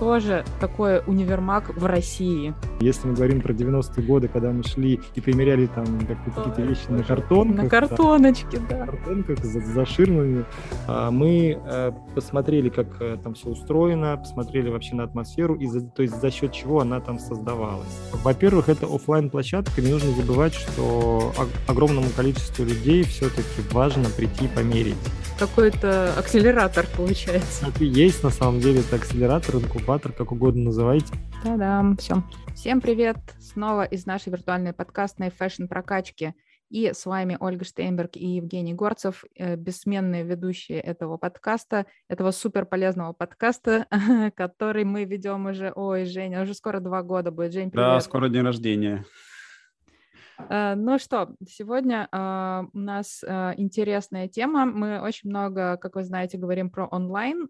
что же такое универмаг в России? Если мы говорим про 90-е годы, когда мы шли и примеряли там какие-то вещи на картонках. На картоночке, да. На картонках за, за ширмами, а, мы э, посмотрели, как э, там все устроено, посмотрели вообще на атмосферу, и за, то есть за счет чего она там создавалась. Во-первых, это офлайн площадка не нужно забывать, что огромному количеству людей все-таки важно прийти померить. Какой-то акселератор получается. Это и есть на самом деле, это акселератор, инкубатор, как угодно называйте. Да-да, все. Всем привет! Снова из нашей виртуальной подкастной фэшн-прокачки. И с вами Ольга Штейнберг и Евгений Горцев, э, бессменные ведущие этого подкаста, этого супер полезного подкаста, который мы ведем уже, ой, Женя, уже скоро два года будет. Жень, привет. Да, скоро день рождения. Э, ну что, сегодня э, у нас э, интересная тема. Мы очень много, как вы знаете, говорим про онлайн,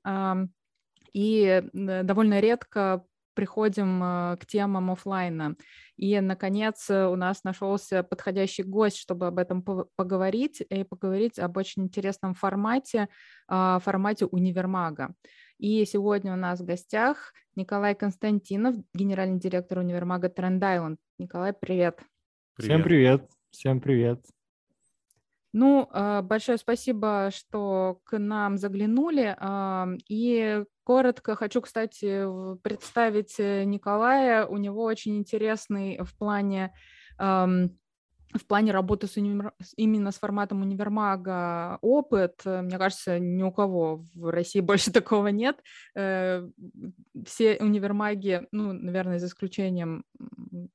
и довольно редко приходим к темам офлайна. И, наконец, у нас нашелся подходящий гость, чтобы об этом поговорить и поговорить об очень интересном формате, формате универмага. И сегодня у нас в гостях Николай Константинов, генеральный директор универмага Тренд Island. Николай, привет. Привет. Всем привет. Всем привет. Ну, а, большое спасибо, что к нам заглянули. И коротко хочу, кстати, представить э, Николая. У него очень интересный в плане в плане работы с универ... именно с форматом универмага опыт, э, мне кажется, ни у кого в России больше такого нет. Э, все универмаги, ну, наверное, за исключением,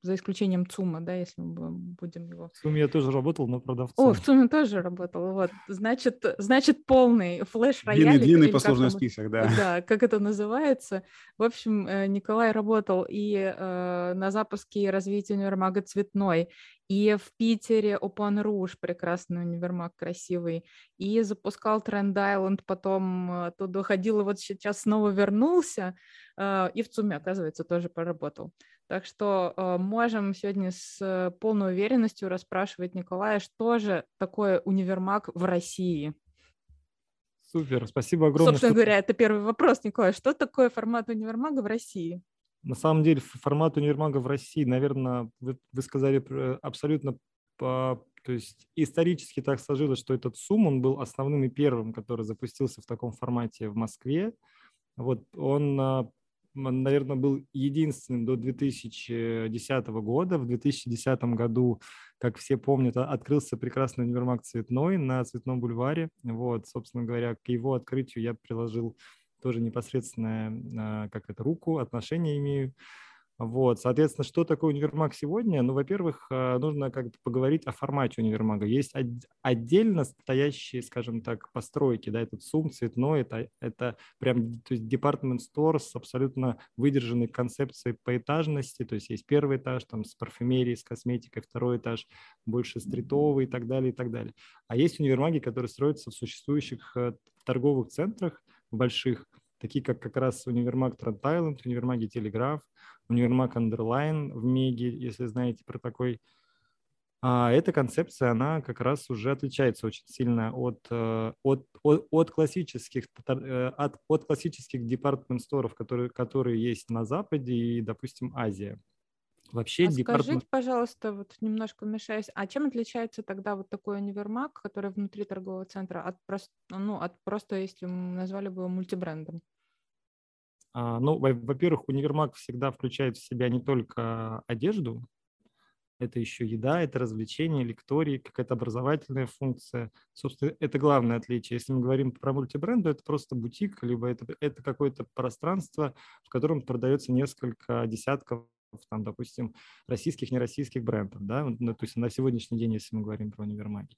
за исключением ЦУМа, да, если мы будем его... В ЦУМе я тоже работал, но продавцом. О, в ЦУМе тоже работал, вот. Значит, значит полный флеш-рояль. Длинный, длинный послужной список, да. Да, как это называется. В общем, э, Николай работал и э, на запуске и развитии универмага «Цветной», и в Питере Open Rouge, прекрасный универмаг, красивый, и запускал Trend Island, потом э, оттуда ходил, и вот сейчас снова вернулся, э, и в ЦУМе, оказывается, тоже поработал. Так что э, можем сегодня с полной уверенностью расспрашивать Николая, что же такое универмаг в России? Супер, спасибо огромное. Собственно что... говоря, это первый вопрос, Николай. Что такое формат универмага в России? На самом деле формат универмага в России, наверное, вы, вы сказали абсолютно по, то есть исторически так сложилось, что этот СУМ, он был основным и первым, который запустился в таком формате в Москве. Вот он, а, наверное, был единственным до 2010 года. В 2010 году, как все помнят, открылся прекрасный универмаг «Цветной» на Цветном бульваре. Вот, собственно говоря, к его открытию я приложил тоже непосредственно а, как это руку, отношения имею. Вот, соответственно, что такое универмаг сегодня? Ну, во-первых, а, нужно как бы поговорить о формате универмага. Есть отдельно стоящие, скажем так, постройки, да, этот сум цветной, это, это прям то есть департамент стор с абсолютно выдержанной концепцией поэтажности, то есть есть первый этаж там с парфюмерией, с косметикой, второй этаж больше стритовый и так далее, и так далее. А есть универмаги, которые строятся в существующих э, торговых центрах, больших, такие как как раз универмаг Трент Айленд, универмаги Телеграф, универмаг Underline в Меге, если знаете про такой. А эта концепция, она как раз уже отличается очень сильно от, э, от, от, от классических, э, от, от классических департмент-сторов, которые, которые есть на Западе и, допустим, Азия. Вообще, а департамент... скажите, пожалуйста, вот немножко мешаюсь, а чем отличается тогда вот такой универмаг, который внутри торгового центра, от, просто, ну, от просто, если мы назвали бы его мультибрендом? А, ну, во-первых, универмаг всегда включает в себя не только одежду, это еще еда, это развлечение, лектории, какая-то образовательная функция. Собственно, это главное отличие. Если мы говорим про мультибренды, это просто бутик, либо это, это какое-то пространство, в котором продается несколько десятков там, допустим, российских, нероссийских брендов, да, ну, то есть на сегодняшний день, если мы говорим про универмаги.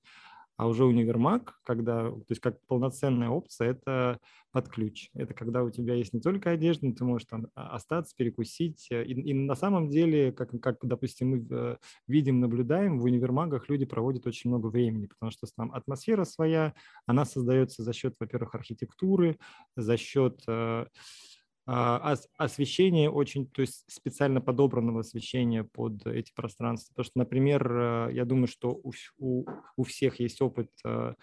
А уже универмаг, когда, то есть как полноценная опция, это под ключ. Это когда у тебя есть не только одежда, но ты можешь там остаться, перекусить. И, и на самом деле, как, как, допустим, мы э, видим, наблюдаем, в универмагах люди проводят очень много времени, потому что там атмосфера своя, она создается за счет, во-первых, архитектуры, за счет э, освещение очень, то есть специально подобранного освещения под эти пространства. Потому что, например, э, я думаю, что у, у, у всех есть опыт э,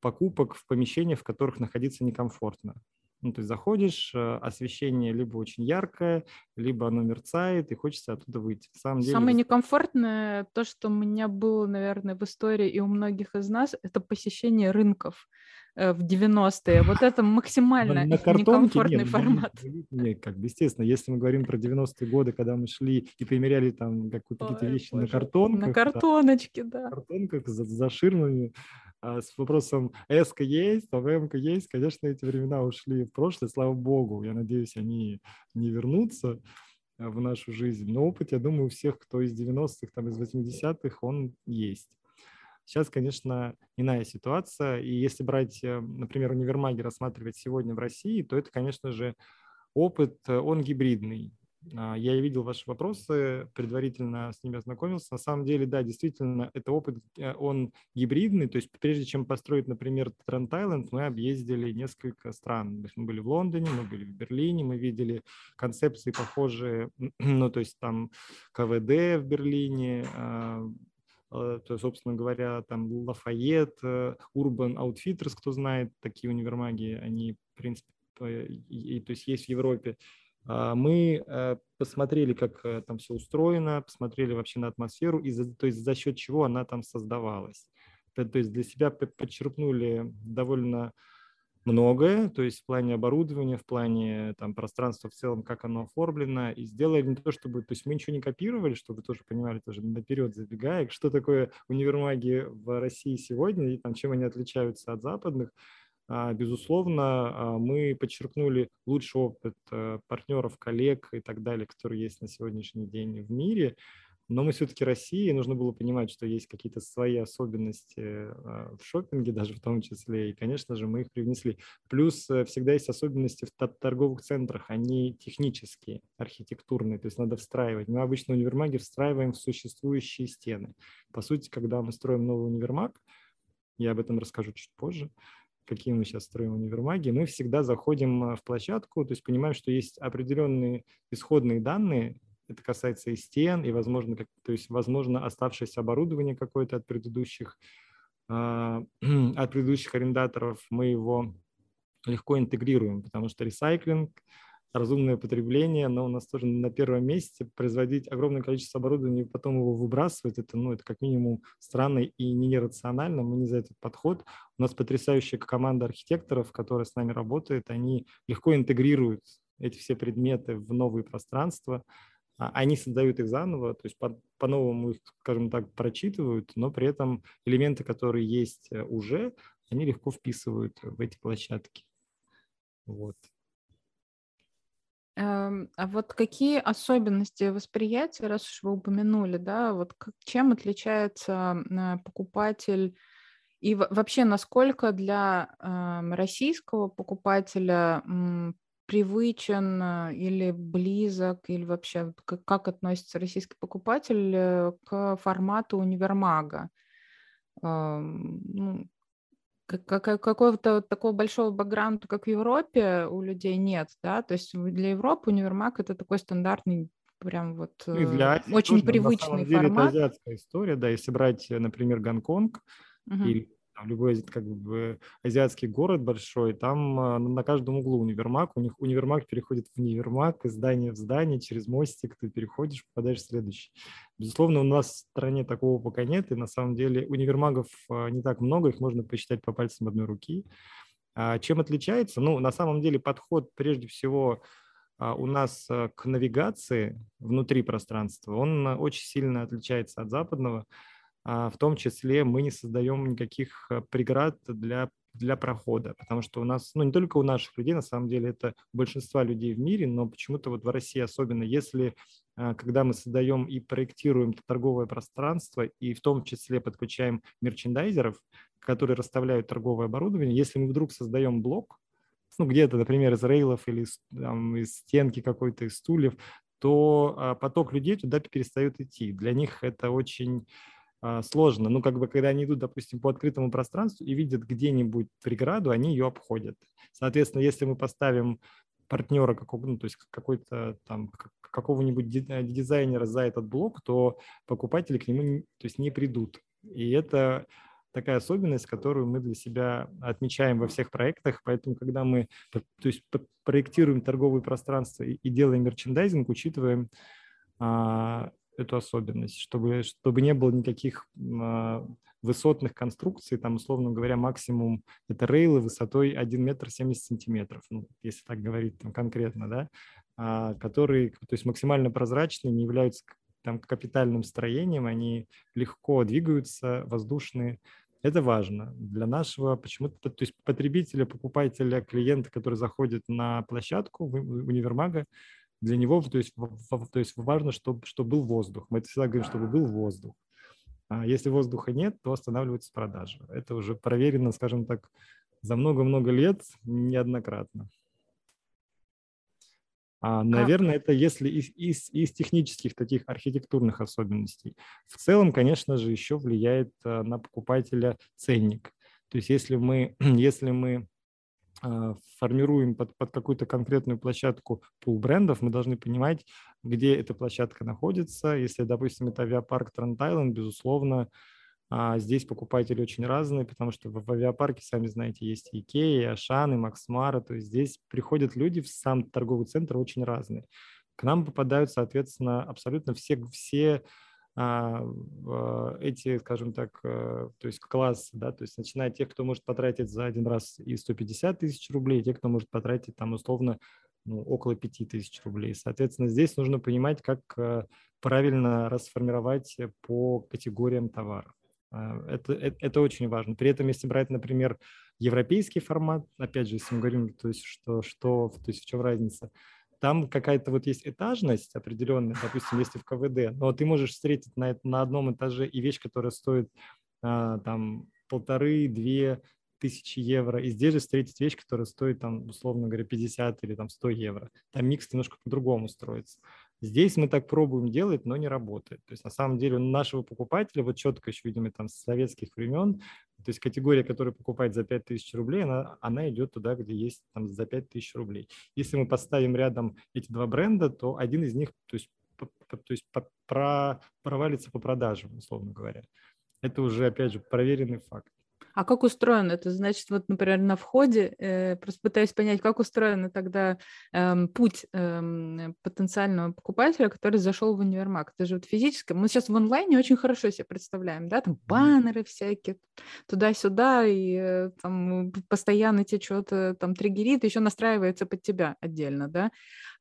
покупок в помещениях, в которых находиться некомфортно. Ну, то есть заходишь, освещение либо очень яркое, либо оно мерцает, и хочется оттуда выйти. На самом деле, Самое некомфортное, то, что у меня было, наверное, в истории и у многих из нас, это посещение рынков в 90-е. Вот это максимально на, некомфортный нет, формат. Нет, как бы, естественно, если мы говорим про 90-е годы, когда мы шли и примеряли там какие-то вещи боже. на картонках. На картоночке, да. На картонках за, за ширмами, а с вопросом S есть, а есть, конечно, эти времена ушли в прошлое, слава богу. Я надеюсь, они не вернутся э, в нашу жизнь. Но опыт, я думаю, у всех, кто из 90-х, там, из 80-х, он есть. Сейчас, конечно, иная ситуация. И если брать, э, например, универмаги рассматривать сегодня в России, то это, конечно же, опыт, э, он гибридный. А, я видел ваши вопросы, предварительно с ними ознакомился. На самом деле, да, действительно, это опыт, э, он гибридный. То есть прежде чем построить, например, Тренд Island, мы объездили несколько стран. Мы были в Лондоне, мы были в Берлине, мы видели концепции похожие, ну, то есть там КВД в Берлине, а, а, то, собственно говоря, там Лафайет, э, Urban Outfitters, кто знает, такие универмаги, они, в принципе, и, то есть есть в Европе. А, мы э, посмотрели, как э, там все устроено, посмотрели вообще на атмосферу, и за, то есть за счет чего она там создавалась. То, есть для себя подчеркнули довольно многое, то есть в плане оборудования, в плане там, пространства в целом, как оно оформлено, и сделали не то, чтобы, то есть мы ничего не копировали, чтобы вы тоже понимали, тоже наперед забегая, что такое универмаги в России сегодня и там, чем они отличаются от западных, а, безусловно, а, мы подчеркнули лучший опыт э, партнеров, коллег и так далее, которые есть на сегодняшний день в мире. Но мы все-таки Россия, и нужно было понимать, что есть какие-то свои особенности а, в шопинге, даже в том числе, и, конечно же, мы их привнесли. Плюс э, всегда есть особенности в торговых центрах, они технические, архитектурные, то есть надо встраивать. Мы обычно универмаги встраиваем в существующие стены. По сути, когда мы строим новый универмаг, я об этом расскажу чуть позже, какие мы сейчас строим универмаги, мы всегда заходим а, в площадку, то есть понимаем, что есть определенные исходные данные, это касается и стен, и, возможно, как, то есть, возможно, оставшееся оборудование какое-то от предыдущих, э, от предыдущих арендаторов, мы его легко интегрируем, потому что ресайклинг разумное потребление, но у нас тоже на первом месте производить огромное количество оборудования и потом его выбрасывать, это, ну, это как минимум странно и не нерационально, мы не за этот подход. У нас потрясающая команда архитекторов, которая с нами работает, они легко интегрируют эти все предметы в новые пространства, а, они создают их заново, то есть по, по-новому их, скажем так, прочитывают, но при этом элементы, которые есть э, уже, они легко вписывают в эти площадки. Вот. Эм, а вот какие особенности восприятия, раз уж вы упомянули, да, вот чем отличается э, покупатель и вообще насколько для эм, российского покупателя привычен э, или близок, или вообще как, относится российский покупатель э, к формату универмага? Ну, какого-то такого большого бэкграунда, как в Европе, у людей нет, да, то есть для Европы универмаг это такой стандартный прям вот и для Азии очень тоже, привычный на самом деле, формат. Это азиатская история, да, если брать, например, Гонконг угу. или там, любой как бы азиатский город большой, там а, на каждом углу универмаг, у них универмаг переходит в универмаг, из здания в здание, через мостик ты переходишь, попадаешь в следующий. Безусловно, у нас в стране такого пока нет, и на самом деле универмагов а, не так много, их можно посчитать по пальцам одной руки. А чем отличается? Ну, на самом деле подход прежде всего у нас к навигации внутри пространства, он очень сильно отличается от западного. А, в том числе мы не создаем никаких э, преград для, для прохода, потому что у нас, ну не только у наших людей, на самом деле это большинство людей в мире, но почему-то вот в России особенно, если а, когда мы создаем и проектируем торговое пространство, и в том числе подключаем мерчендайзеров, которые расставляют торговое оборудование, если мы вдруг создаем блок, ну, где-то, например, из рейлов или там, из стенки какой-то, из стульев, то а, поток людей туда перестает идти. Для них это очень сложно. Ну, как бы, когда они идут, допустим, по открытому пространству и видят где-нибудь преграду, они ее обходят. Соответственно, если мы поставим партнера, какого, ну, то есть какой-то там какого-нибудь э, дизайнера за этот блок, то покупатели к нему то есть не придут. И это такая особенность, которую мы для себя отмечаем во всех проектах. Поэтому, когда мы то есть, проектируем торговые пространства и, и делаем мерчендайзинг, учитываем а, эту особенность, чтобы, чтобы не было никаких а, высотных конструкций, там, условно говоря, максимум это рейлы высотой 1 метр 70 сантиметров, ну, если так говорить там, конкретно, да, а, которые, то есть максимально прозрачные, не являются там капитальным строением, они легко двигаются, воздушные. Это важно для нашего почему-то, то есть потребителя, покупателя, клиента, который заходит на площадку универмага, для него то есть, то есть важно, чтобы, чтобы был воздух. Мы это всегда говорим, чтобы был воздух. А если воздуха нет, то останавливается продажа. Это уже проверено, скажем так, за много-много лет неоднократно. А, наверное, это если из, из, из технических таких архитектурных особенностей. В целом, конечно же, еще влияет а, на покупателя ценник. То есть если мы, если мы формируем под, под какую-то конкретную площадку пул брендов, мы должны понимать, где эта площадка находится. Если, допустим, это авиапарк Trend Island, безусловно, а здесь покупатели очень разные, потому что в, авиапарке, сами знаете, есть и Икея, и Ашан, и Max Mara. То есть здесь приходят люди в сам торговый центр очень разные. К нам попадают, соответственно, абсолютно все, все а, эти, скажем так, э, то есть классы, да, то есть начиная от тех, кто может потратить за один раз и 150 тысяч рублей, и те, кто может потратить там условно ну, около 5 тысяч рублей. Соответственно, здесь нужно понимать, как э, правильно расформировать по категориям товаров. А, это, это, это очень важно. При этом, если брать, например, европейский формат, опять же, если мы говорим, то есть, что, что, то есть в чем разница, там какая-то вот есть этажность определенная, допустим, если в КВД, но ты можешь встретить на, на одном этаже и вещь, которая стоит а, там полторы-две тысячи евро, и здесь же встретить вещь, которая стоит там, условно говоря, 50 или там 100 евро. Там микс немножко по-другому строится. Здесь мы так пробуем делать, но не работает. То есть на самом деле у нашего покупателя, вот четко еще, видимо, там с советских времен, то есть категория, которая покупает за 5000 рублей, она, она идет туда, где есть там за 5000 рублей. Если мы поставим рядом эти два бренда, то один из них то есть, по, то есть по, про, провалится по продажам, условно говоря. Это уже, опять же, проверенный факт. А как устроено это? Значит, вот, например, на входе, э, просто пытаюсь понять, как устроен тогда э, путь э, потенциального покупателя, который зашел в универмаг. Это же вот физически. Мы сейчас в онлайне очень хорошо себе представляем, да, там баннеры всякие, туда-сюда, и э, там постоянно тебе что-то там триггерит, еще настраивается под тебя отдельно, да.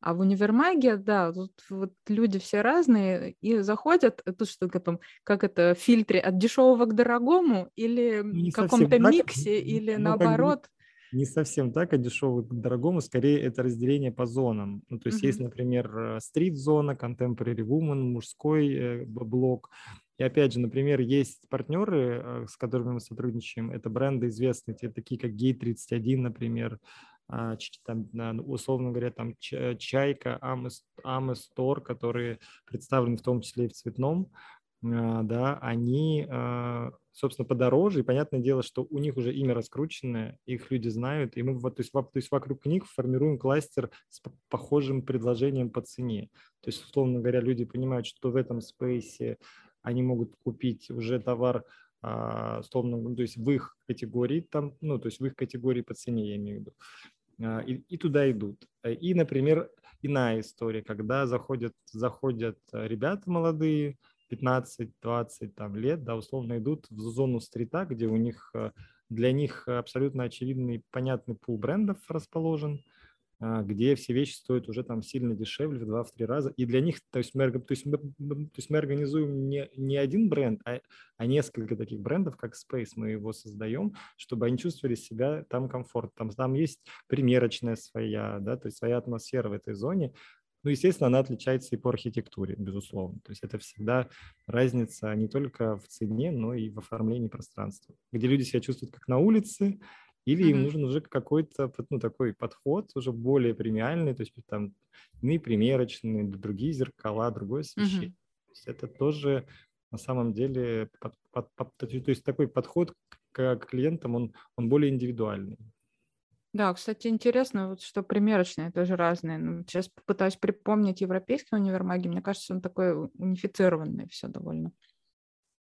А в универмаге, да, тут вот люди все разные и заходят, э, тут что то там, как это, в фильтре от дешевого к дорогому или ну, в каком-то миксе, или ну, наоборот. не совсем так, а дешевый к дорогому, скорее это разделение по зонам. Ну, то есть uh-huh. есть, например, э, стрит-зона, contemporary woman, мужской э, блок. И опять же, например, есть партнеры, с которыми мы сотрудничаем, это бренды известные, те, такие как Gate31, например, а, там, ну, условно говоря, там Чайка, Аместор, которые представлены в том числе и в цветном, да, они, а, собственно, подороже, и понятное дело, что у них уже имя раскрученное, их люди знают, и мы вот, то есть, то есть вокруг них формируем кластер с похожим предложением по цене. То есть, условно говоря, люди понимают, что в этом спейсе они могут купить уже товар, условно, ну, то есть в их категории, там, ну, то есть в их категории по цене, я имею в виду. А, и, и туда идут. И, например, иная история, когда заходят, заходят э, ребята молодые, 15-20 там, лет, да, условно идут в зону стрита, где у них э, для них абсолютно очевидный, понятный пул брендов расположен, а, где все вещи стоят уже там сильно дешевле в 2-3 раза. И для них, то есть мы, то есть мы, то есть мы организуем не, не один бренд, а, а несколько таких брендов, как Space, мы его создаем, чтобы они чувствовали себя там комфортно. Там, там есть примерочная своя, да, то есть своя атмосфера в этой зоне. Ну, естественно, она отличается и по архитектуре, безусловно. То есть это всегда разница не только в цене, но и в оформлении пространства, где люди себя чувствуют как на улице, или им нужен уже какой-то ну, такой подход, уже более премиальный, то есть там иные примерочные, другие зеркала, другое освещение. Mm-hmm. То есть это тоже на самом деле, под, под, под, то есть такой подход к, к клиентам, он, он более индивидуальный. Да, кстати, интересно, вот что примерочные тоже разные. Ну, сейчас попытаюсь припомнить европейские универмаги. Мне кажется, он такой унифицированный все довольно.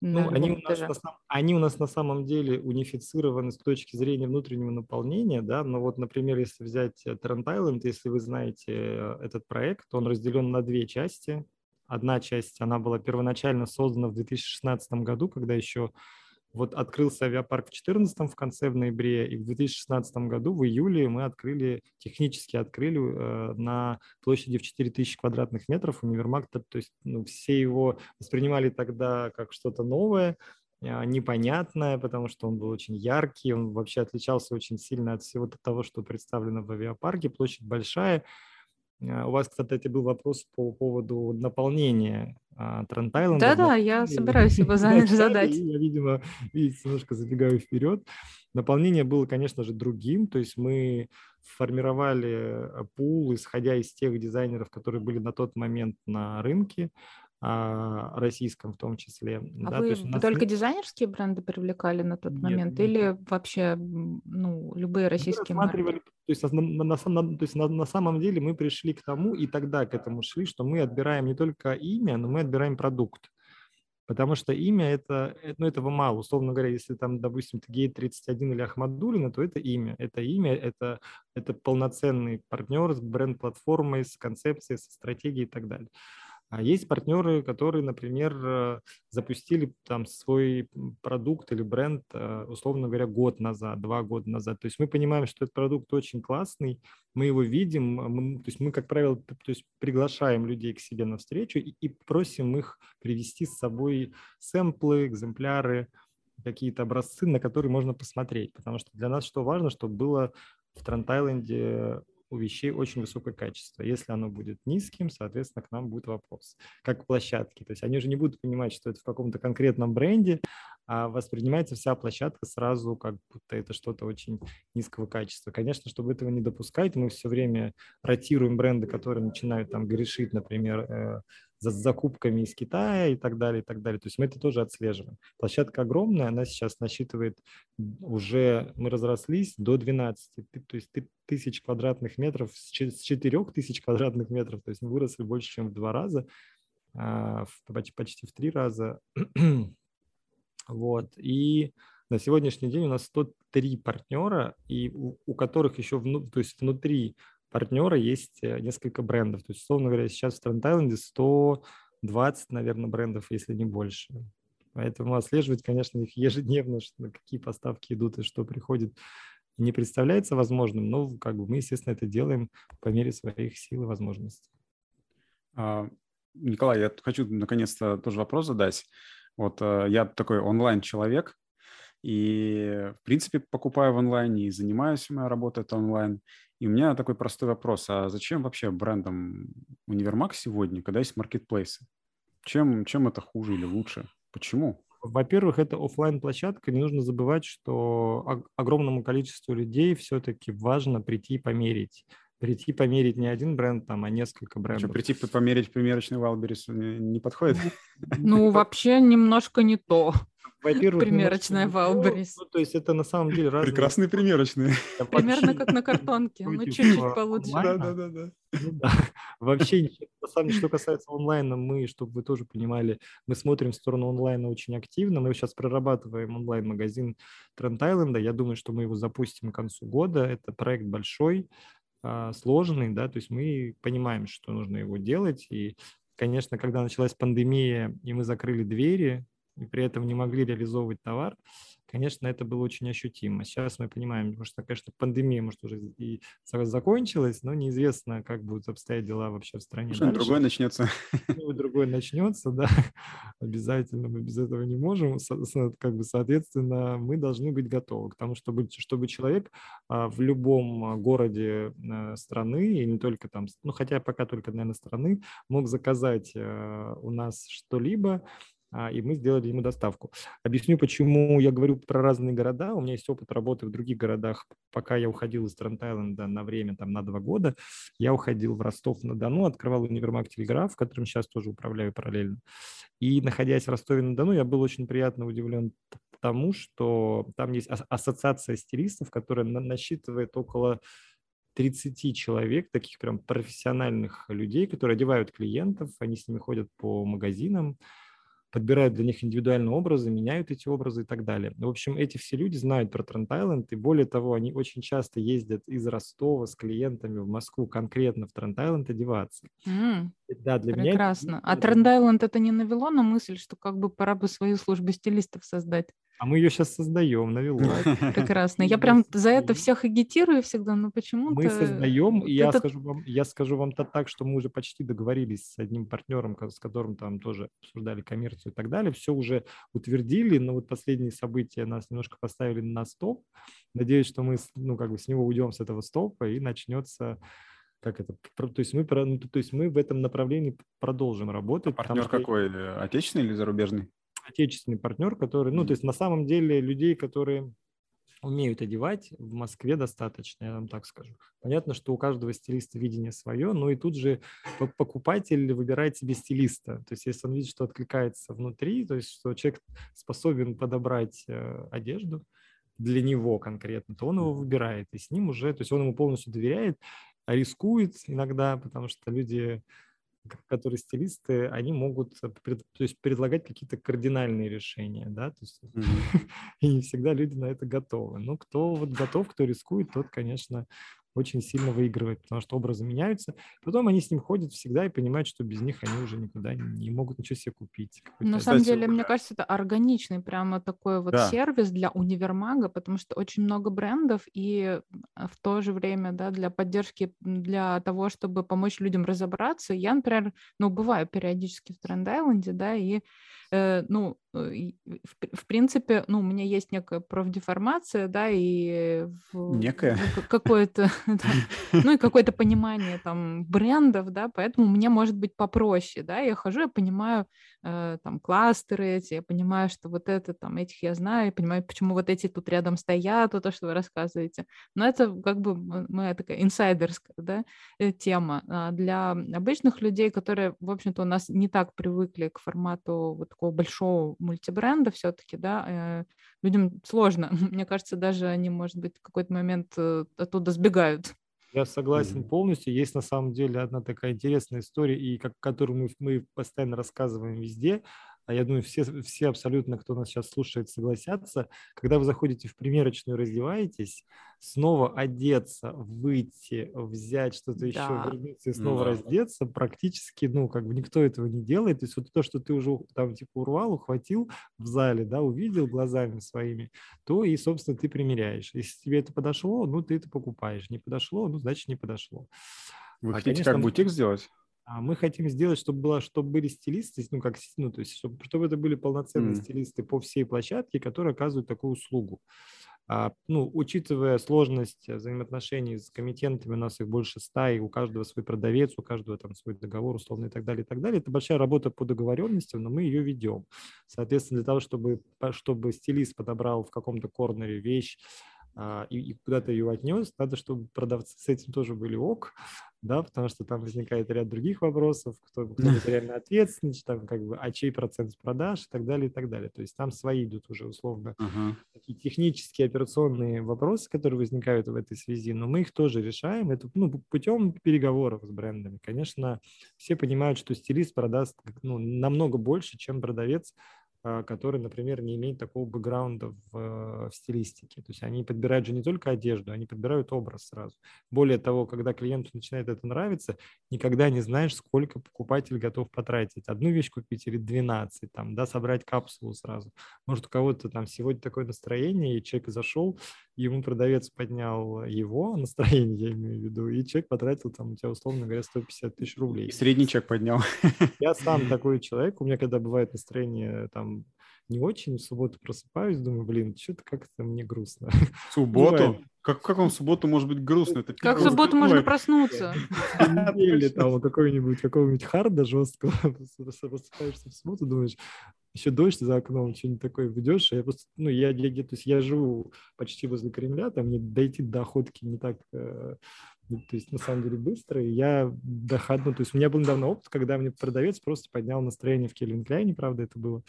ну, они у, нас на, они у нас на самом деле унифицированы с точки зрения внутреннего наполнения, да, но вот, например, если взять Trend Island, если вы знаете э, этот проект, он разделен на две части. Одна часть, она была первоначально создана в 2016 году, когда еще вот открылся авиапарк в 2014 в конце в ноябре, и в 2016 году в июле мы открыли, технически открыли э, на площади в 4000 квадратных метров универмаг, то, то есть ну, все его воспринимали тогда как что-то новое, э, непонятное, потому что он был очень яркий, он вообще отличался очень сильно от всего того, что представлено в авиапарке, площадь большая, у вас, кстати, был вопрос по поводу наполнения Трент Да-да, я собираюсь его задать. Я, видимо, видите, немножко забегаю вперед. Наполнение было, конечно же, другим. То есть мы формировали э, пул, исходя из тех дизайнеров, которые были на тот момент на рынке. А, российском в том числе. А да, вы то есть только нет... дизайнерские бренды привлекали на тот нет, момент нет. или вообще ну, любые российские мы марки? То есть, на, на, на, то есть на, на самом деле мы пришли к тому и тогда к этому шли, что мы отбираем не только имя, но мы отбираем продукт. Потому что имя это, э, ну, этого мало. Условно говоря, если там, допустим, ты Гей-31 или Ахмадулина, то это имя. Это имя, это, это полноценный партнер с бренд-платформой, с концепцией, со стратегией и так далее. А есть партнеры, которые, например, э, запустили там свой продукт или бренд, э, условно говоря, год назад, два года назад. То есть мы понимаем, что этот продукт очень классный, мы его видим, а мы, то есть мы, как правило, то есть приглашаем людей к себе на встречу и, и просим их привести с собой сэмплы, экземпляры, какие-то образцы, на которые можно посмотреть. Потому что для нас что важно, чтобы было в Трент-Айленде у вещей очень высокое качество. Если оно будет низким, соответственно, к нам будет вопрос. Как площадки. То есть они уже не будут понимать, что это в каком-то конкретном бренде, а воспринимается вся площадка сразу, как будто это что-то очень низкого качества. Конечно, чтобы этого не допускать, мы все время ротируем бренды, которые начинают там грешить, например, э, за закупками из Китая и так далее, и так далее. То есть мы это тоже отслеживаем. Площадка огромная, она сейчас насчитывает уже, мы разрослись до 12, то есть тысяч квадратных метров, с 4 тысяч квадратных метров, то есть мы выросли больше, чем в два раза, а, почти в три раза. Вот, и на сегодняшний день у нас 103 партнера, и у, у которых еще вну, то есть внутри партнера есть э, несколько брендов. То есть, условно говоря, сейчас в Тренд Айленде 120, наверное, брендов, если не больше. Поэтому отслеживать, конечно, их ежедневно, что, какие поставки идут и что приходит, не представляется возможным, но как бы мы, естественно, это делаем по мере своих сил и возможностей. А, Николай, я хочу наконец-то тоже вопрос задать. Вот э, я такой онлайн-человек, и, в принципе, покупаю в онлайне и занимаюсь, моя работа это онлайн. И у меня такой простой вопрос. А зачем вообще брендам универмаг сегодня, когда есть маркетплейсы? Чем, чем это хуже или лучше? Почему? Во-первых, это офлайн площадка Не нужно забывать, что огромному количеству людей все-таки важно прийти и померить прийти померить не один бренд, там, а несколько брендов. Что, прийти померить примерочная Wildberries не, не подходит? Ну, вообще немножко не то. Во-первых, примерочная Wildberries. Ну, то есть это на самом деле разные... Прекрасные примерочные. Примерно как на картонке, но чуть-чуть получше. Да, да, да. да. Ну, да. Вообще, на самом деле, что касается онлайна, мы, чтобы вы тоже понимали, мы смотрим в сторону онлайна очень активно. Мы сейчас прорабатываем онлайн-магазин Тренд Айленда. Я думаю, что мы его запустим к концу года. Это проект большой. А, сложный, да, то есть мы понимаем, что нужно его делать, и, конечно, когда началась пандемия, и мы закрыли двери, и при этом не могли реализовывать товар, конечно, это было очень ощутимо. Сейчас мы понимаем, что, конечно, пандемия, может, уже и закончилась, но неизвестно, как будут обстоять дела вообще в стране. Что другое начнется. Ну, другое начнется, да. Обязательно мы без этого не можем. Как бы, соответственно, мы должны быть готовы к тому, чтобы, чтобы человек а, в любом городе э, страны, и не только там, ну, хотя пока только, наверное, страны, мог заказать у нас что-либо, а, и мы сделали ему доставку. Объясню, почему я говорю про разные города. У меня есть опыт работы в других городах. Пока я уходил из Трент-Айленда на время, там, на два года, я уходил в Ростов-на-Дону, открывал универмаг Телеграф, которым сейчас тоже управляю параллельно. И, находясь в Ростове-на-Дону, я был очень приятно удивлен тому, что там есть ассоциация стилистов, которая насчитывает около 30 человек, таких прям профессиональных людей, которые одевают клиентов, они с ними ходят по магазинам, подбирают для них индивидуальные образы, меняют эти образы и так далее. В общем, эти все люди знают про Тренд Айленд, и более того, они очень часто ездят из Ростова с клиентами в Москву конкретно в Тренд Айленд одеваться. Mm. Да, для Прекрасно. меня... А Тренд Айленд это не навело на мысль, что как бы пора бы свою службу стилистов создать? А мы ее сейчас создаем, навело. Прекрасно. Я прям за это всех агитирую всегда, но почему-то... Мы создаем, и я, скажу вам, я скажу вам то так, что мы уже почти договорились с одним партнером, с которым там тоже обсуждали коммерцию и так далее, все уже утвердили, но вот последние события нас немножко поставили на стоп. Надеюсь, что мы ну, как бы с него уйдем с этого стопа и начнется как это, то есть мы, ну, то есть мы в этом направлении продолжим работать. А партнер какой, отечественный или зарубежный? Отечественный партнер, который, ну, то есть на самом деле людей, которые умеют одевать, в Москве достаточно, я вам так скажу. Понятно, что у каждого стилиста видение свое, но и тут же покупатель выбирает себе стилиста. То есть если он видит, что откликается внутри, то есть что человек способен подобрать э, одежду для него конкретно, то он его выбирает, и с ним уже, то есть он ему полностью доверяет, а рискует иногда, потому что люди которые стилисты, они могут э, пред, то есть предлагать какие-то кардинальные решения, да, то есть mm-hmm. и не всегда люди на это готовы. Ну, кто вот готов, кто рискует, тот, конечно, очень сильно выигрывает, потому что образы меняются. Потом они с ним ходят всегда и понимают, что без них они уже никуда не могут ничего себе купить. На самом деле, мне кажется, это органичный прямо такой вот да. сервис для универмага, потому что очень много брендов, и в то же время, да, для поддержки, для того, чтобы помочь людям разобраться, я, например, ну, бываю периодически в Тренд-Айленде, да, и Э, ну, э, в, в принципе, ну, у меня есть некая профдеформация, да, и некое какое-то, ну и какое-то понимание там брендов, да, поэтому мне может быть попроще, да, я хожу, я понимаю э, там кластеры эти, я понимаю, что вот это там этих я знаю, я понимаю, почему вот эти тут рядом стоят, вот то, что вы рассказываете, но это как бы моя такая инсайдерская, да, тема. А для обычных людей, которые, в общем-то, у нас не так привыкли к формату вот такого большого мультибренда все-таки, да, э, людям сложно. Мне кажется, даже они, может быть, в какой-то момент э, оттуда сбегают. Я согласен mm-hmm. полностью. Есть на самом деле одна такая интересная история, и как, которую мы, мы постоянно рассказываем везде а я думаю, все, все абсолютно, кто нас сейчас слушает, согласятся, когда вы заходите в примерочную, раздеваетесь, снова одеться, выйти, взять что-то да. еще, вернуться и снова да. раздеться, практически, ну, как бы никто этого не делает. То есть вот то, что ты уже там типа урвал, ухватил в зале, да, увидел глазами своими, то и, собственно, ты примеряешь. Если тебе это подошло, ну, ты это покупаешь. Не подошло, ну, значит, не подошло. Вы а, хотите конечно, как бутик сделать? А мы хотим сделать, чтобы, было, чтобы были стилисты, ну, как, ну, то есть, чтобы, чтобы это были полноценные mm. стилисты по всей площадке, которые оказывают такую услугу. А, ну, учитывая сложность взаимоотношений с комитентами, у нас их больше ста, и у каждого свой продавец, у каждого там свой договор условно и так далее, и так далее. Это большая работа по договоренностям, но мы ее ведем. Соответственно, для того, чтобы, чтобы стилист подобрал в каком-то корнере вещь, и, и куда-то ее отнес, надо, чтобы продавцы с этим тоже были ок, да, потому что там возникает ряд других вопросов, кто, кто реально ответственный, там как бы, а чей процент с продаж и так далее, и так далее. То есть там свои идут уже условно uh-huh. такие технические, операционные вопросы, которые возникают в этой связи, но мы их тоже решаем, это ну, путем переговоров с брендами. Конечно, все понимают, что стилист продаст ну, намного больше, чем продавец, а, который, например, не имеет такого бэкграунда в, в стилистике. То есть они подбирают же не только одежду, они подбирают образ сразу. Более того, когда клиенту начинает это нравиться, никогда не знаешь, сколько покупатель готов потратить. Одну вещь купить или 12, там, да, собрать капсулу сразу. Может, у кого-то там сегодня такое настроение, и человек зашел, ему продавец поднял его настроение, я имею в виду, и человек потратил там у тебя, условно говоря, 150 тысяч рублей. И средний чек поднял. Я сам такой человек, у меня когда бывает настроение там не очень, в субботу просыпаюсь, думаю, блин, что-то как-то мне грустно. В субботу? Как, как он в субботу может быть грустно? Это как в субботу можно проснуться? Или там какого-нибудь какого-нибудь харда жесткого, просыпаешься в субботу, думаешь, еще дождь за окном, что-нибудь такое ведешь. Я просто, ну, я, я, то есть я живу почти возле Кремля, там мне дойти до охотки не так, э, то есть на самом деле быстро. И я доходну, то есть у меня был недавно опыт, когда мне продавец просто поднял настроение в Кельвин Кляйне, правда, это было.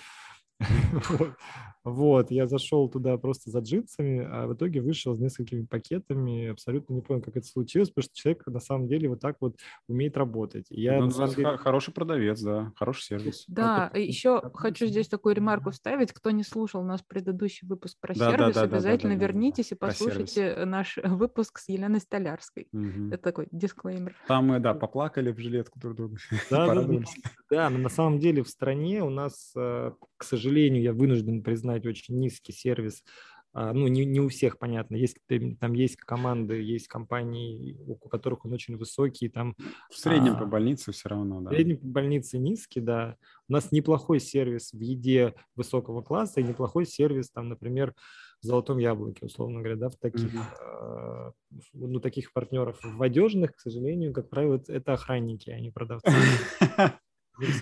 Вот, я зашел туда просто за джинсами, а в итоге вышел с несколькими пакетами. Абсолютно не понял, как это случилось, потому что человек на самом деле вот так вот умеет работать. я, ну, деле... Хороший продавец, да, хороший сервис. Да, это... еще это... хочу здесь такую ремарку вставить. Кто не слушал наш предыдущий выпуск про да, сервис, да, да, обязательно да, да, вернитесь да, и послушайте наш выпуск с Еленой Столярской. Угу. Это такой дисклеймер. Там мы, да, поплакали в жилетку друг друга. Да, да, да, но на самом деле в стране у нас, э, к сожалению, я вынужден признать очень низкий сервис а, ну, не, не у всех, понятно, есть, там есть команды, есть компании, у которых он очень высокий, там... В среднем а, по больнице все равно, да. В среднем по больнице низкий, да. У нас неплохой сервис в еде высокого класса и неплохой сервис, там, например, в золотом яблоке, условно говоря, да, в таких, mm-hmm. ну, таких партнеров. В одежных, к сожалению, как правило, это охранники, а не продавцы.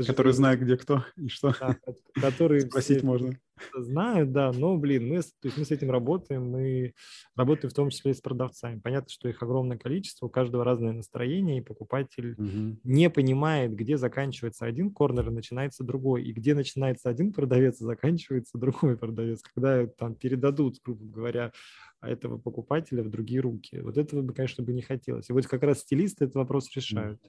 Которые знают, где кто и что. Да, которые Спросить можно. Знают, да, но, блин, мы, то есть мы с этим работаем, мы работаем в том числе и с продавцами. Понятно, что их огромное количество, у каждого разное настроение, и покупатель угу. не понимает, где заканчивается один корнер и начинается другой, и где начинается один продавец и заканчивается другой продавец, когда там передадут, грубо говоря, этого покупателя в другие руки. Вот этого бы, конечно, бы не хотелось. И вот как раз стилисты этот вопрос решают.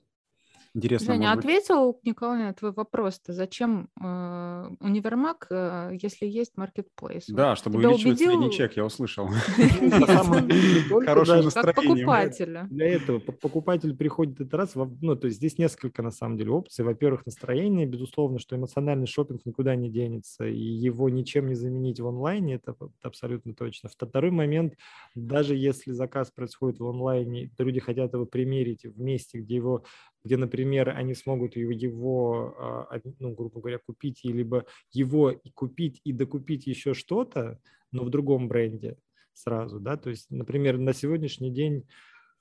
Интересно. Женя, ответил Николай на твой вопрос-то, зачем э, универмаг, э, если есть маркетплейс? Да, чтобы Тебя увеличивать убедил... средний чек, я услышал. Хорошее настроение. покупателя. Для этого покупатель приходит этот раз, ну, то есть здесь несколько, на самом деле, опций. Во-первых, настроение, безусловно, что эмоциональный шопинг никуда не денется, и его ничем не заменить в онлайне, это абсолютно точно. Второй момент, даже если заказ происходит в онлайне, люди хотят его примерить в месте, где его где, например, они смогут его, а, ну, грубо говоря, купить, либо его купить и докупить еще что-то, но в другом бренде сразу, да, то есть, например, на сегодняшний день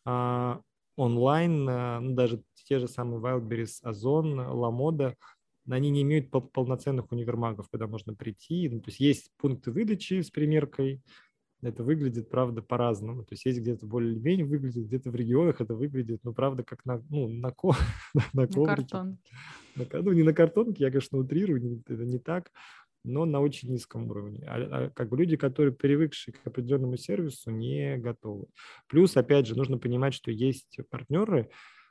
а, онлайн, а, ну, даже те же самые Wildberries, Озон, Ламода, они не имеют полноценных универмагов, куда можно прийти, ну, то есть есть пункты выдачи с примеркой, это выглядит, правда, по-разному. То есть есть где-то более-менее выглядит, где-то в регионах это выглядит, ну, правда, как на, ну, на, ко, на, коврике. На На, ну, не на картонке, я, конечно, утрирую, это не так, но на очень низком уровне. А, а как бы люди, которые привыкшие к определенному сервису, не готовы. Плюс, опять же, нужно понимать, что есть партнеры,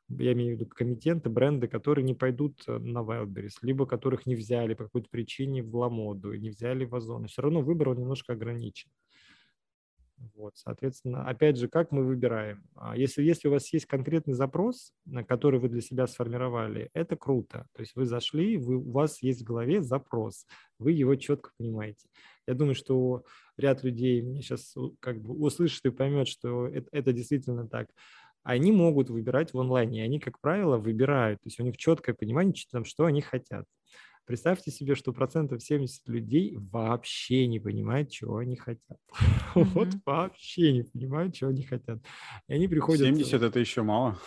я имею в виду комитенты, бренды, которые не пойдут э, на Wildberries, либо которых не взяли по какой-то причине в Ламоду, не взяли в Озон. Все равно выбор он немножко ограничен. Вот, соответственно, опять же, как мы выбираем? А если, если у вас есть конкретный запрос, на который вы для себя сформировали, это круто. То есть вы зашли, вы, у вас есть в голове запрос, вы его четко понимаете. Я думаю, что ряд людей меня сейчас как бы услышит и поймет, что это, это действительно так. Они могут выбирать в онлайне, и они, как правило, выбирают. То есть у них четкое понимание, что они хотят. Представьте себе, что процентов 70 людей вообще не понимают, чего они хотят. Mm-hmm. Вот вообще не понимают, чего они хотят. И они приходят... 70 – это еще мало.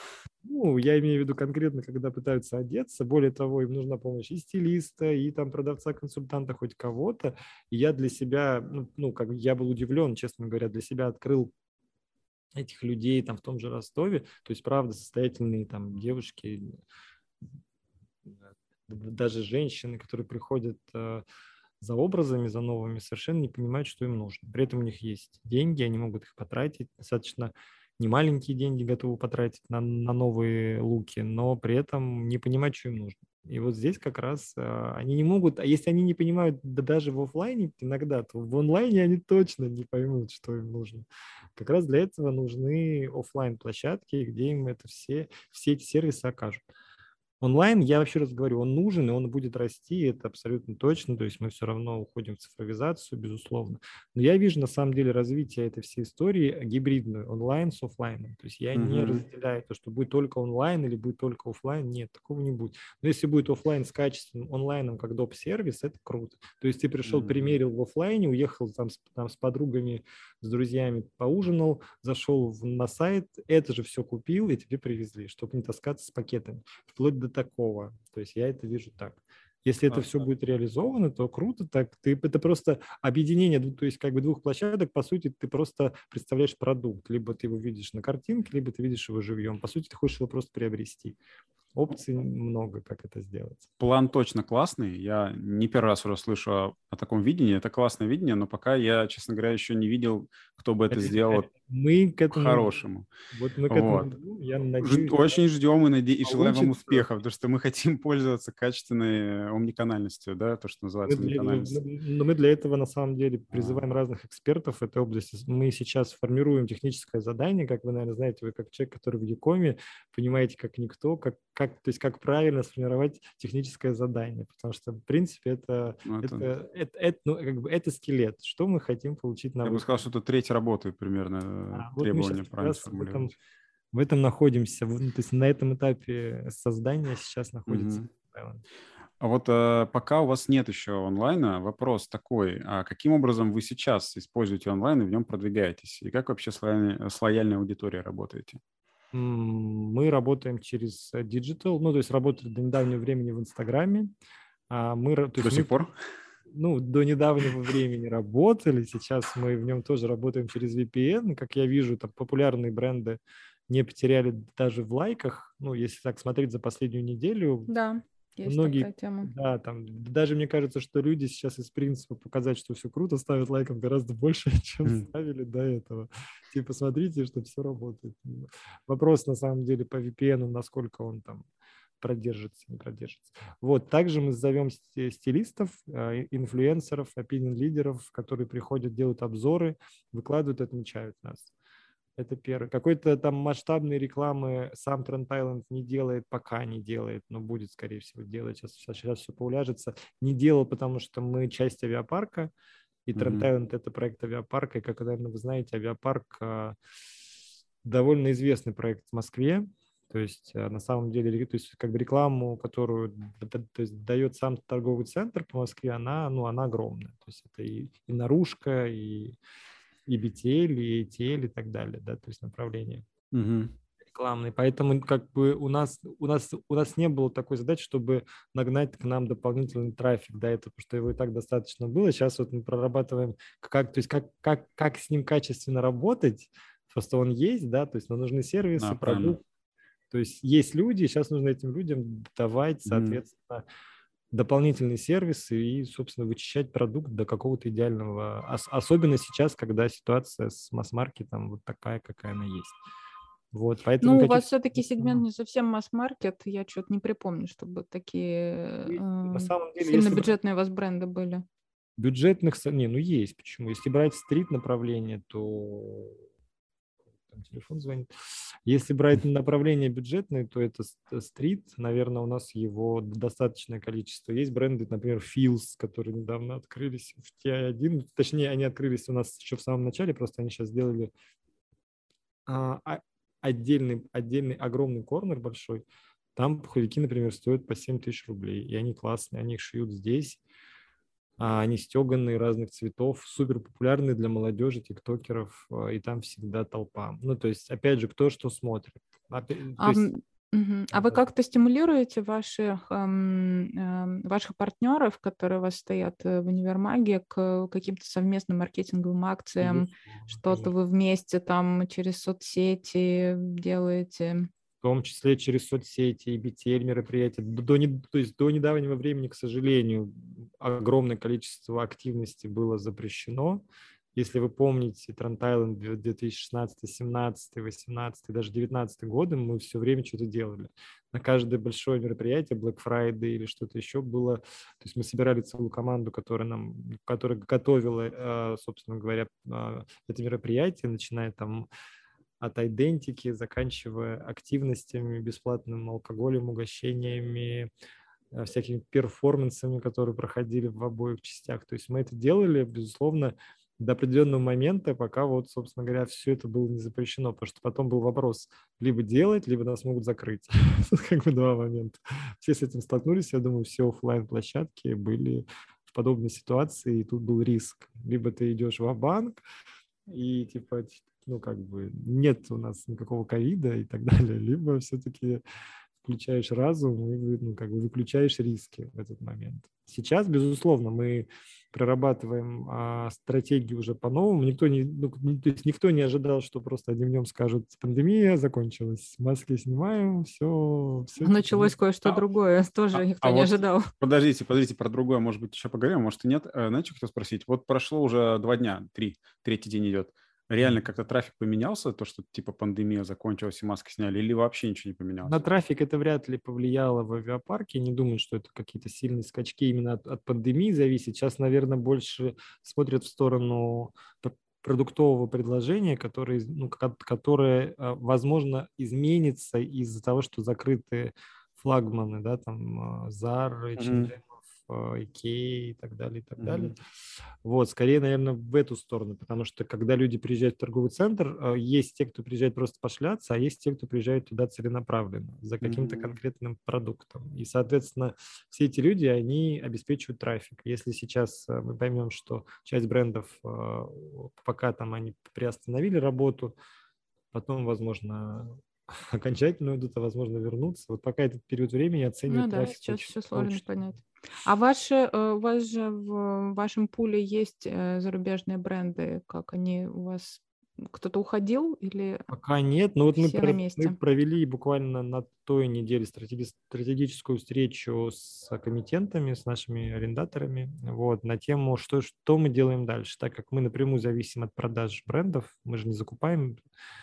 Ну, я имею в виду конкретно, когда пытаются одеться. Более того, им нужна помощь и стилиста, и там продавца-консультанта, хоть кого-то. И я для себя, ну, ну, как я был удивлен, честно говоря, для себя открыл этих людей там в том же Ростове. То есть, правда, состоятельные там девушки, даже женщины, которые приходят э, за образами, за новыми, совершенно не понимают, что им нужно. При этом у них есть деньги, они могут их потратить, достаточно немаленькие деньги готовы потратить на, на новые луки, но при этом не понимать, что им нужно. И вот здесь как раз э, они не могут, а если они не понимают да даже в офлайне иногда, то в онлайне они точно не поймут, что им нужно. Как раз для этого нужны офлайн площадки, где им это все, все эти сервисы окажут. Онлайн, я вообще раз говорю, он нужен, и он будет расти, это абсолютно точно, то есть мы все равно уходим в цифровизацию, безусловно. Но я вижу на самом деле развитие этой всей истории гибридную, онлайн с офлайном. То есть я mm-hmm. не разделяю то, что будет только онлайн или будет только офлайн, нет, такого не будет. Но если будет офлайн с качественным онлайном как доп-сервис, это круто. То есть ты пришел, mm-hmm. примерил в офлайне, уехал там с, там с подругами, с друзьями, поужинал, зашел на сайт, это же все купил и тебе привезли, чтобы не таскаться с пакетами. Вплоть до такого. То есть я это вижу так. Если это а, все будет реализовано, то круто. Так ты это просто объединение, то есть как бы двух площадок. По сути, ты просто представляешь продукт, либо ты его видишь на картинке, либо ты видишь его живьем. По сути, ты хочешь его просто приобрести. Опций много, как это сделать. План точно классный. Я не первый раз уже слышу о, о таком видении. Это классное видение, но пока я, честно говоря, еще не видел, кто бы это, сделал мы к этому, хорошему. Вот мы к этому, вот. я надеюсь... Очень ждем и, наде... и желаем вам успехов, потому что мы хотим пользоваться качественной омниканальностью, да, то, что называется мы для. Но мы для этого, на самом деле, призываем а. разных экспертов в этой области. Мы сейчас формируем техническое задание, как вы, наверное, знаете, вы как человек, который в Якоме, понимаете, как никто, как, как, то есть как правильно сформировать техническое задание, потому что, в принципе, это, ну, это... Это, это, это, ну, как бы это скелет. Что мы хотим получить на Я выход. бы сказал, что это треть работы примерно а, требования правильно в этом, в этом находимся, в, то есть на этом этапе создания сейчас находится. Угу. А вот э, пока у вас нет еще онлайна, вопрос такой, а каким образом вы сейчас используете онлайн и в нем продвигаетесь? И как вообще с, лояльной, с лояльной аудиторией работаете? Мы работаем через digital, ну, то есть работали до недавнего времени в Инстаграме. А мы, то есть до сих мы, пор? ну, до недавнего времени работали, сейчас мы в нем тоже работаем через VPN. Как я вижу, там популярные бренды не потеряли даже в лайках. Ну, если так смотреть за последнюю неделю. Да, есть многие, такая тема. Да, там даже мне кажется, что люди сейчас из принципа показать, что все круто, ставят лайком гораздо больше, чем mm. ставили до этого. Типа, смотрите, что все работает. Вопрос на самом деле по VPN, насколько он там продержится, не продержится. Вот, также мы зовем стилистов, э, инфлюенсеров, опинион-лидеров, которые приходят, делают обзоры, выкладывают, отмечают нас. Это первое. Какой-то там масштабной рекламы сам Тренд Тайланд не делает, пока не делает, но будет, скорее всего, делать. Сейчас, сейчас все поуляжется. Не делал, потому что мы часть авиапарка, и Тренд mm-hmm. это проект авиапарка. И, как, наверное, вы знаете, авиапарк э, довольно известный проект в Москве. То есть э, на самом деле, то есть как бы рекламу, которую то есть, дает сам торговый центр по Москве, она, ну, она огромная. То есть это и, и наружка, и, и BTL, и ATL и так далее, да, то есть направление. Угу рекламный. Поэтому как бы у нас, у, нас, у нас не было такой задачи, чтобы нагнать к нам дополнительный трафик до этого, потому что его и так достаточно было. Сейчас вот мы прорабатываем, как, то есть как, как, как с ним качественно работать. Просто он есть, да, то есть нам нужны сервисы, а, продукты, то есть есть люди, сейчас нужно этим людям давать, соответственно, mm. Дополнительные сервисы и, собственно, вычищать продукт до какого-то идеального. особенно сейчас, когда ситуация с масс-маркетом вот такая, какая она есть. Вот, поэтому ну, каких... у вас все-таки сегмент не совсем масс-маркет. Я что-то не припомню, чтобы такие э, На самом деле, сильно бюджетные у вас бренды были. Бюджетных... Не, ну есть. Почему? Если брать стрит направление, то там телефон звонит. Если брать направление бюджетное, то это стрит. Наверное, у нас его достаточное количество. Есть бренды, например, Fields, которые недавно открылись в TI1. Точнее, они открылись у нас еще в самом начале, просто они сейчас сделали а, отдельный, отдельный огромный корнер большой. Там пуховики, например, стоят по 7 тысяч рублей, и они классные, они их шьют здесь а они стеганные разных цветов, супер популярные для молодежи, тиктокеров, а, и там всегда толпа. Ну, то есть, опять же, кто что смотрит. Опять, а, есть... угу. а вы как-то стимулируете ваших, эм, э, ваших партнеров, которые у вас стоят э, в универмаге, к каким-то совместным маркетинговым акциям? Что-то вы вместе там через соцсети делаете? В том числе через соцсети и BTL мероприятия. До, то есть до недавнего времени, к сожалению, огромное количество активности было запрещено. Если вы помните Trend Island 2016, 17, 18, даже 19 годы, мы все время что-то делали. На каждое большое мероприятие, Black Friday или что-то еще было, то есть мы собирали целую команду, которая нам, которая готовила, э, собственно говоря, э, это мероприятие, начиная там от идентики, заканчивая активностями, бесплатным алкоголем, угощениями, э, всякими перформансами, которые проходили в обоих частях. То есть мы это делали, безусловно, до определенного момента, пока вот, собственно говоря, все это было не запрещено, потому что потом был вопрос либо делать, либо нас могут закрыть. как бы два момента. Все с этим столкнулись, я думаю, все офлайн площадки были в подобной ситуации, и тут был риск. Либо ты идешь в банк и типа ну, как бы нет у нас никакого ковида и так далее, либо все-таки включаешь разум и ну, как бы выключаешь риски в этот момент. Сейчас, безусловно, мы прорабатываем а, стратегии уже по-новому. Никто не, ну, то есть никто не ожидал, что просто одним днем скажут, пандемия закончилась, маски снимаем, все. все Началось кое-что а, другое, тоже а, никто а не вот ожидал. Подождите, подождите, про другое, может быть, еще поговорим, может и нет. Э, знаете, что хотел спросить? Вот прошло уже два дня, три, третий день идет реально как-то трафик поменялся, то, что типа пандемия закончилась и маски сняли, или вообще ничего не поменялось? На трафик это вряд ли повлияло в авиапарке. Не думаю, что это какие-то сильные скачки именно от, от пандемии зависит. Сейчас, наверное, больше смотрят в сторону продуктового предложения, которое, ну, которое а, возможно, изменится из-за того, что закрыты флагманы, да, там ZAR, H&M, Икеи и так далее, и так mm-hmm. далее. Вот, скорее, наверное, в эту сторону, потому что когда люди приезжают в торговый центр, э, есть те, кто приезжает просто пошляться, а есть те, кто приезжает туда целенаправленно за каким-то mm-hmm. конкретным продуктом. И, соответственно, все эти люди, они обеспечивают трафик. Если сейчас э, мы поймем, что часть брендов э, пока там они приостановили работу, потом, возможно, окончательно уйдут, а возможно вернуться. Вот пока этот период времени оценивать ну, да, сейчас все сложно очень... понять. А ваши, э, у вас же в вашем пуле есть э, зарубежные бренды, как они у вас кто-то уходил или Пока нет, но вот мы, про, мы провели буквально на той неделе стратеги, стратегическую встречу с комитентами, с нашими арендаторами, вот, на тему, что, что мы делаем дальше, так как мы напрямую зависим от продаж брендов, мы же не закупаем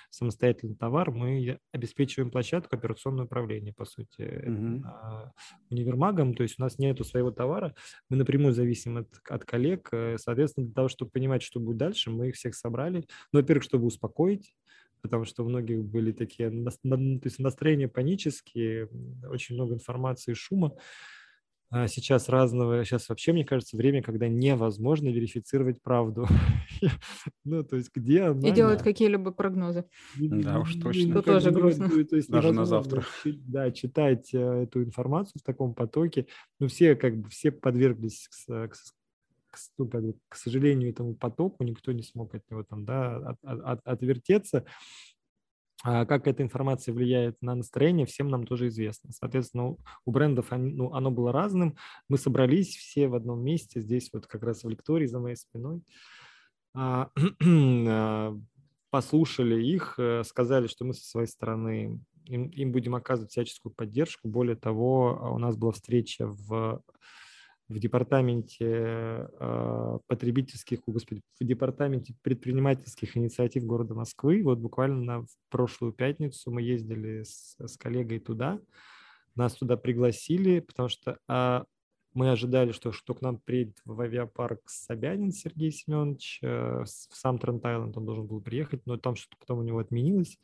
самостоятельный товар, мы обеспечиваем площадку операционного управления, по сути, mm-hmm. универмагом, то есть у нас нет своего товара, мы напрямую зависим от, от коллег, э, соответственно, для того, чтобы понимать, что будет дальше, мы их всех собрали, ну, во-первых, чтобы успокоить, потому что у многих были такие, то есть настроения панические, очень много информации, шума, а сейчас разного, сейчас вообще, мне кажется, время, когда невозможно верифицировать правду. ну, то есть где она... И делают какие-либо прогнозы. Да уж точно. Это тоже грустно. Даже на завтра. Да, читать э, эту информацию в таком потоке. Ну, все как бы, все подверглись к, к, ну, как бы, к сожалению, этому потоку, никто не смог от него там, да, от, от, отвертеться. А как эта информация влияет на настроение, всем нам тоже известно. Соответственно, у брендов ну, оно было разным. Мы собрались все в одном месте, здесь вот как раз в лектории за моей спиной. А, а, послушали их, э, сказали, что мы со своей стороны им, им будем оказывать всяческую поддержку. Более того, у нас была встреча в в департаменте э, потребительских, господи, в департаменте предпринимательских инициатив города Москвы. Вот буквально в прошлую пятницу мы ездили с, с коллегой туда. Нас туда пригласили, потому что а, мы ожидали, что, что к нам приедет в авиапарк Собянин Сергей Семенович, э, в сам Трент-Айленд он должен был приехать, но там что-то потом у него отменилось.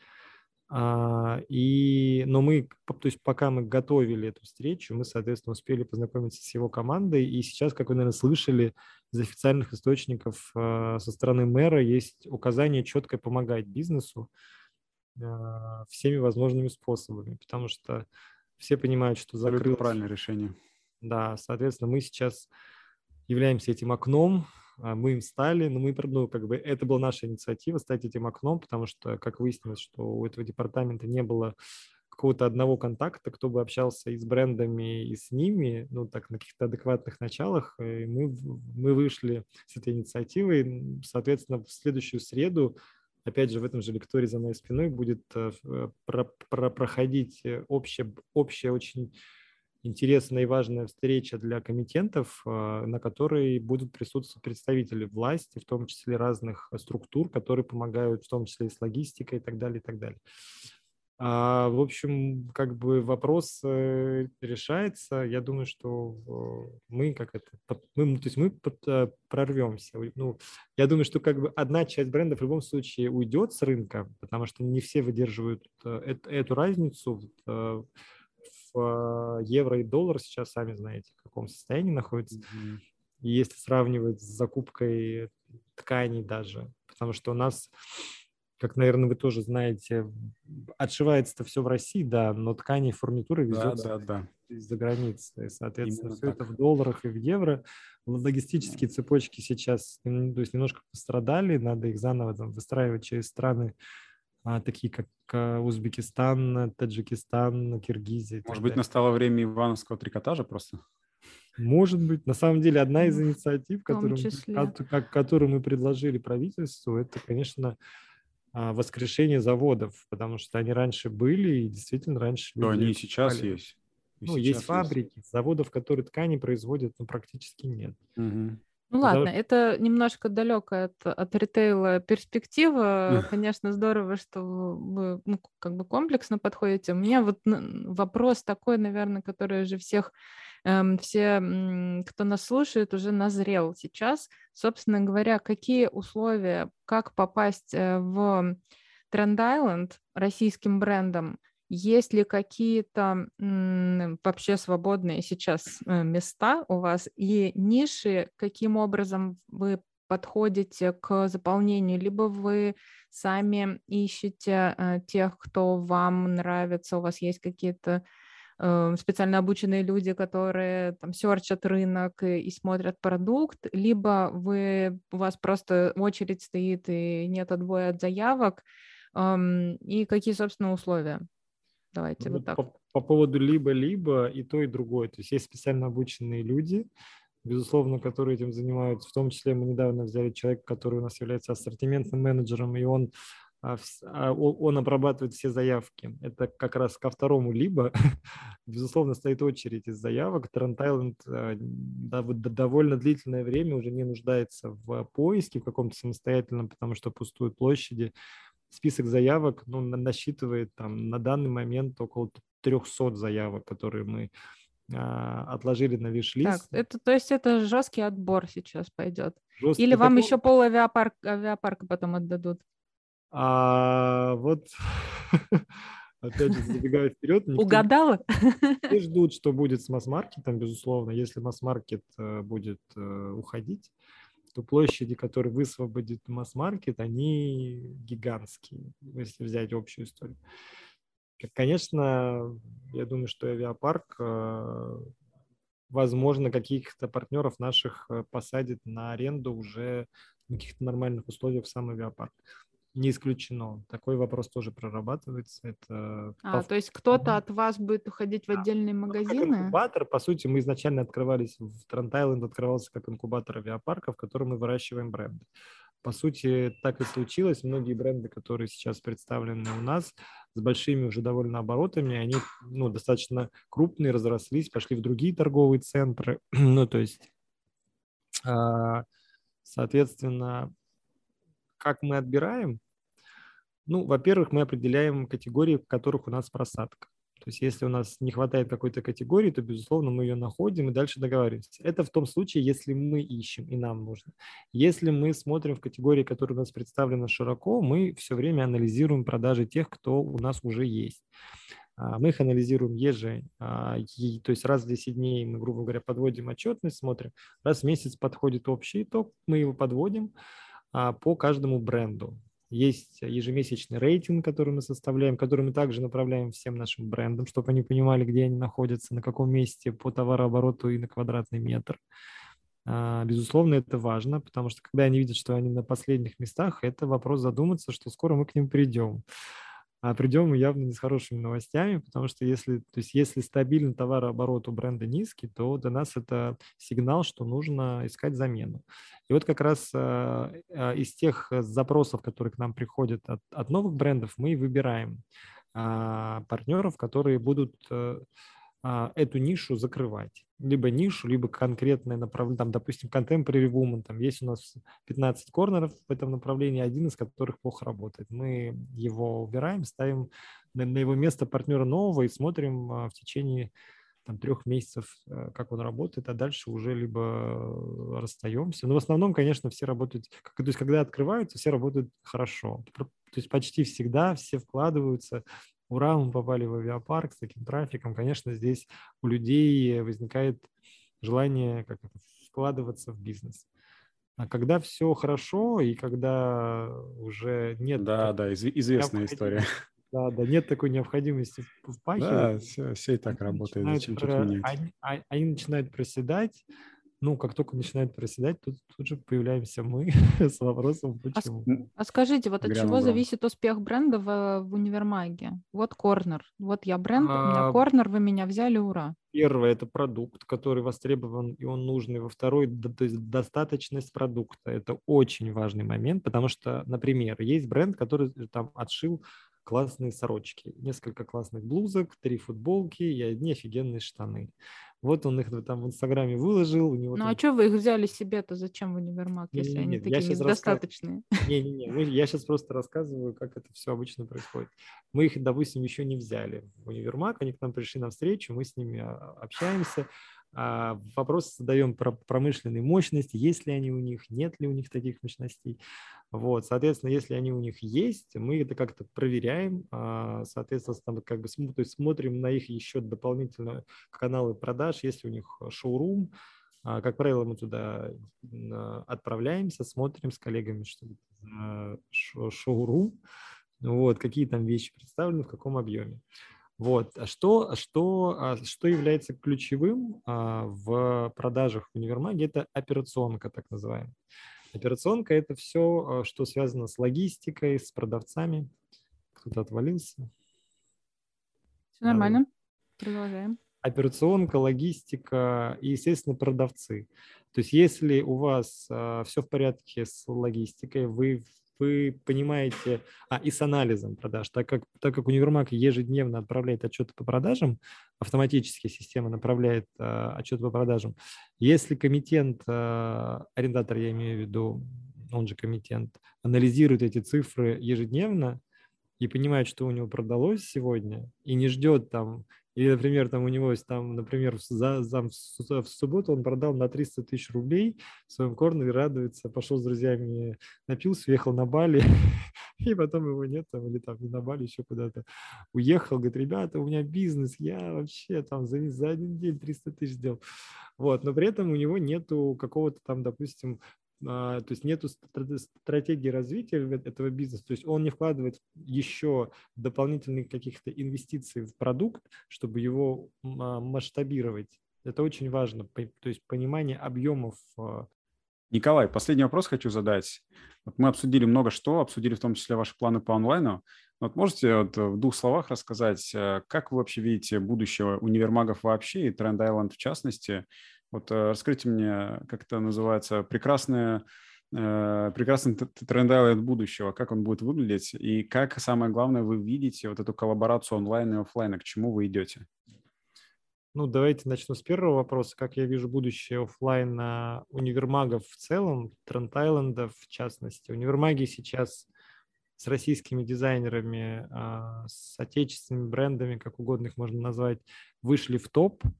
А, и, но мы, то есть пока мы готовили эту встречу, мы, соответственно, успели познакомиться с его командой. И сейчас, как вы, наверное, слышали из официальных источников а, со стороны мэра, есть указание четко помогать бизнесу а, всеми возможными способами, потому что все понимают, что закрылось... правильное решение. Да, соответственно, мы сейчас являемся этим окном, мы им стали, но мы, ну, как бы, это была наша инициатива стать этим окном, потому что, как выяснилось, что у этого департамента не было какого-то одного контакта, кто бы общался и с брендами, и с ними, ну, так, на каких-то адекватных началах. И мы, мы вышли с этой инициативой. Соответственно, в следующую среду, опять же, в этом же лектории за моей спиной будет э, про, про, проходить общая, общая очень интересная и важная встреча для комитентов, а, на которой будут присутствовать представители власти, в том числе разных структур, которые помогают, в том числе и с логистикой и так далее, и так далее. А, в общем, как бы вопрос э, решается. Я думаю, что э, мы как это, мы, то есть мы э, прорвемся. Ну, я думаю, что как бы одна часть брендов в любом случае уйдет с рынка, потому что не все выдерживают эту, эту разницу Э, евро и доллар сейчас, сами знаете, в каком состоянии находится. Mm-hmm. И если сравнивать с закупкой тканей даже, потому что у нас, как, наверное, вы тоже знаете, отшивается-то все в России, да, но ткани и фурнитура везется да, да, да. из-за границы. И, соответственно, Именно все так. это в долларах и в евро. Логистические цепочки сейчас то есть немножко пострадали, надо их заново там, выстраивать через страны такие как а, Узбекистан, Таджикистан, Киргизия. Может быть, настало время ивановского трикотажа просто? Может быть. На самом деле, одна из инициатив, которую, которую мы предложили правительству, это, конечно, а, воскрешение заводов, потому что они раньше были, и действительно раньше... Да, они и сейчас есть. И ну, есть фабрики, есть. заводов, которые ткани производят, но практически нет. Угу. Ну ладно, это немножко далеко от, от ритейла перспектива. Конечно, здорово, что вы ну, как бы комплексно подходите. У меня вот вопрос такой, наверное, который уже всех, эм, все, кто нас слушает, уже назрел сейчас. Собственно говоря, какие условия, как попасть э, в Тренд Айленд российским брендом – есть ли какие-то вообще свободные сейчас э, места у вас и ниши, каким образом вы подходите к заполнению, либо вы сами ищете э, тех, кто вам нравится, у вас есть какие-то э, специально обученные люди, которые там серчат рынок и, и смотрят продукт, либо вы, у вас просто очередь стоит и нет отбоя от заявок, эм, и какие, собственно, условия? Давайте ну, вот так. По, по поводу либо-либо и то, и другое. То есть есть специально обученные люди, безусловно, которые этим занимаются. В том числе мы недавно взяли человека, который у нас является ассортиментным менеджером, и он а, а, он обрабатывает все заявки. Это как раз ко второму либо, безусловно, стоит очередь из заявок. Трент Айленд а, довольно длительное время уже не нуждается в поиске в каком-то самостоятельном, потому что пустуют площади список заявок ну, насчитывает там на данный момент около 300 заявок, которые мы а, отложили на виш-лист. Так, это, то есть это жесткий отбор сейчас пойдет? Жесткий Или вам еще пол авиапарк, авиапарка потом отдадут? А, вот опять же, забегая вперед. Угадала? Все ждут, что будет с масс-маркетом, безусловно. Если масс-маркет э, будет э, уходить, то площади, которые высвободит масс-маркет, они гигантские, если взять общую историю. Конечно, я думаю, что авиапарк, э, возможно, каких-то партнеров наших э, посадит на аренду уже на каких-то нормальных условиях в сам авиапарк. Не исключено. Такой вопрос тоже прорабатывается. Это а, то есть кто-то от вас будет уходить в отдельные ну, магазины? Как инкубатор, по сути, мы изначально открывались, в Трент Айленд открывался как инкубатор авиапарка, в котором мы выращиваем бренды. По сути, так и случилось. Многие бренды, которые сейчас представлены у нас, с большими уже довольно оборотами, они ну, достаточно крупные, разрослись, пошли в другие торговые центры. ну, то есть, а, соответственно, как мы отбираем? Ну, во-первых, мы определяем категории, в которых у нас просадка. То есть если у нас не хватает какой-то категории, то, безусловно, мы ее находим и дальше договариваемся. Это в том случае, если мы ищем и нам нужно. Если мы смотрим в категории, которые у нас представлены широко, мы все время анализируем продажи тех, кто у нас уже есть. А, мы их анализируем еже, а, то есть раз в 10 дней мы, грубо говоря, подводим отчетность, смотрим. Раз в месяц подходит общий итог, мы его подводим а, по каждому бренду. Есть ежемесячный рейтинг, который мы составляем, который мы также направляем всем нашим брендам, чтобы они понимали, где они находятся, на каком месте по товарообороту и на квадратный метр. А, безусловно, это важно, потому что когда они видят, что они на последних местах, это вопрос задуматься, что скоро мы к ним придем а придем мы явно не с хорошими новостями, потому что если, то есть если стабильный товарооборот у бренда низкий, то для нас это сигнал, что нужно искать замену. И вот как раз э, э, из тех запросов, которые к нам приходят от, от новых брендов, мы выбираем э, партнеров, которые будут э, а, эту нишу закрывать. Либо нишу, либо конкретное направление, там, допустим, Contemporary Woman, там есть у нас 15 корнеров в этом направлении, один из которых плохо работает. Мы его убираем, ставим на, на его место партнера нового и смотрим а, в течение там, трех месяцев, э, как он работает, а дальше уже либо расстаемся. Но в основном, конечно, все работают, то есть когда открываются, все работают хорошо. То есть почти всегда все вкладываются ура, мы попали в авиапарк с таким трафиком, конечно, здесь у людей возникает желание как это, вкладываться в бизнес. А когда все хорошо и когда уже нет... Да, да, из- известная история. Да, да, нет такой необходимости впахивать. Да, все, все и так работает. Зачем про... они, они начинают проседать, ну, как только начинает проседать, тут, тут же появляемся мы с вопросом, а почему. А, а скажите, вот от чего зависит успех бренда в, в универмаге? Вот корнер. Вот я бренд, а... у меня корнер, вы меня взяли, ура. Первое – это продукт, который востребован и он нужный. Во второй – то есть достаточность продукта. Это очень важный момент, потому что, например, есть бренд, который там отшил классные сорочки, несколько классных блузок, три футболки и одни офигенные штаны. Вот он их там в Инстаграме выложил. У него ну там... а что вы их взяли себе-то? Зачем в универмаг, не, если не, они такие недостаточные? Не-не-не, я сейчас просто рассказываю, как это все обычно происходит. Мы их, допустим, еще не взяли в универмаг, они к нам пришли на встречу, мы с ними а, общаемся, а, вопрос задаем про промышленные мощности, есть ли они у них, нет ли у них таких мощностей. Вот, соответственно, если они у них есть, мы это как-то проверяем, а, соответственно, там как бы то есть смотрим на их еще дополнительные каналы продаж, если у них шоурум, а, как правило, мы туда отправляемся, смотрим с коллегами, что это за шоурум, вот, какие там вещи представлены, в каком объеме. Вот. А что, а что, а что является ключевым в продажах в универмаге? Это операционка, так называемая. Операционка – это все, что связано с логистикой, с продавцами. Кто-то отвалился. Все нормально. Продолжаем. Операционка, логистика и, естественно, продавцы. То есть если у вас все в порядке с логистикой, вы вы понимаете, а, и с анализом продаж, так как, так как универмаг ежедневно отправляет отчеты по продажам, автоматически система направляет а, отчеты по продажам. Если комитент, а, арендатор, я имею в виду, он же комитент, анализирует эти цифры ежедневно и понимает, что у него продалось сегодня, и не ждет там или, например, там у него есть там, например, за, за, в субботу он продал на 300 тысяч рублей в своем корнере, радуется, пошел с друзьями, напился, уехал на Бали, и потом его нет, там, или там не на Бали, еще куда-то уехал, говорит, ребята, у меня бизнес, я вообще там за, за один день 300 тысяч сделал. Вот, но при этом у него нету какого-то там, допустим, то есть нет стратегии развития этого бизнеса, то есть он не вкладывает еще дополнительных каких-то инвестиций в продукт, чтобы его а, масштабировать. Это очень важно, то есть понимание объемов. А. Николай, последний вопрос хочу задать. Вот мы обсудили много что, обсудили в том числе ваши планы по онлайну. Вот можете вот в двух словах рассказать, как вы вообще видите будущее универмагов вообще и Тренд Island в частности? Вот э, расскажите мне, как это называется, прекрасная э, прекрасный тренд будущего, как он будет выглядеть и как, самое главное, вы видите вот эту коллаборацию онлайн и офлайн, к чему вы идете? Ну, давайте начну с первого вопроса. Как я вижу будущее офлайна универмагов в целом, тренд в частности. Универмаги сейчас с российскими дизайнерами, а, с отечественными брендами, как угодно их можно назвать, вышли в топ –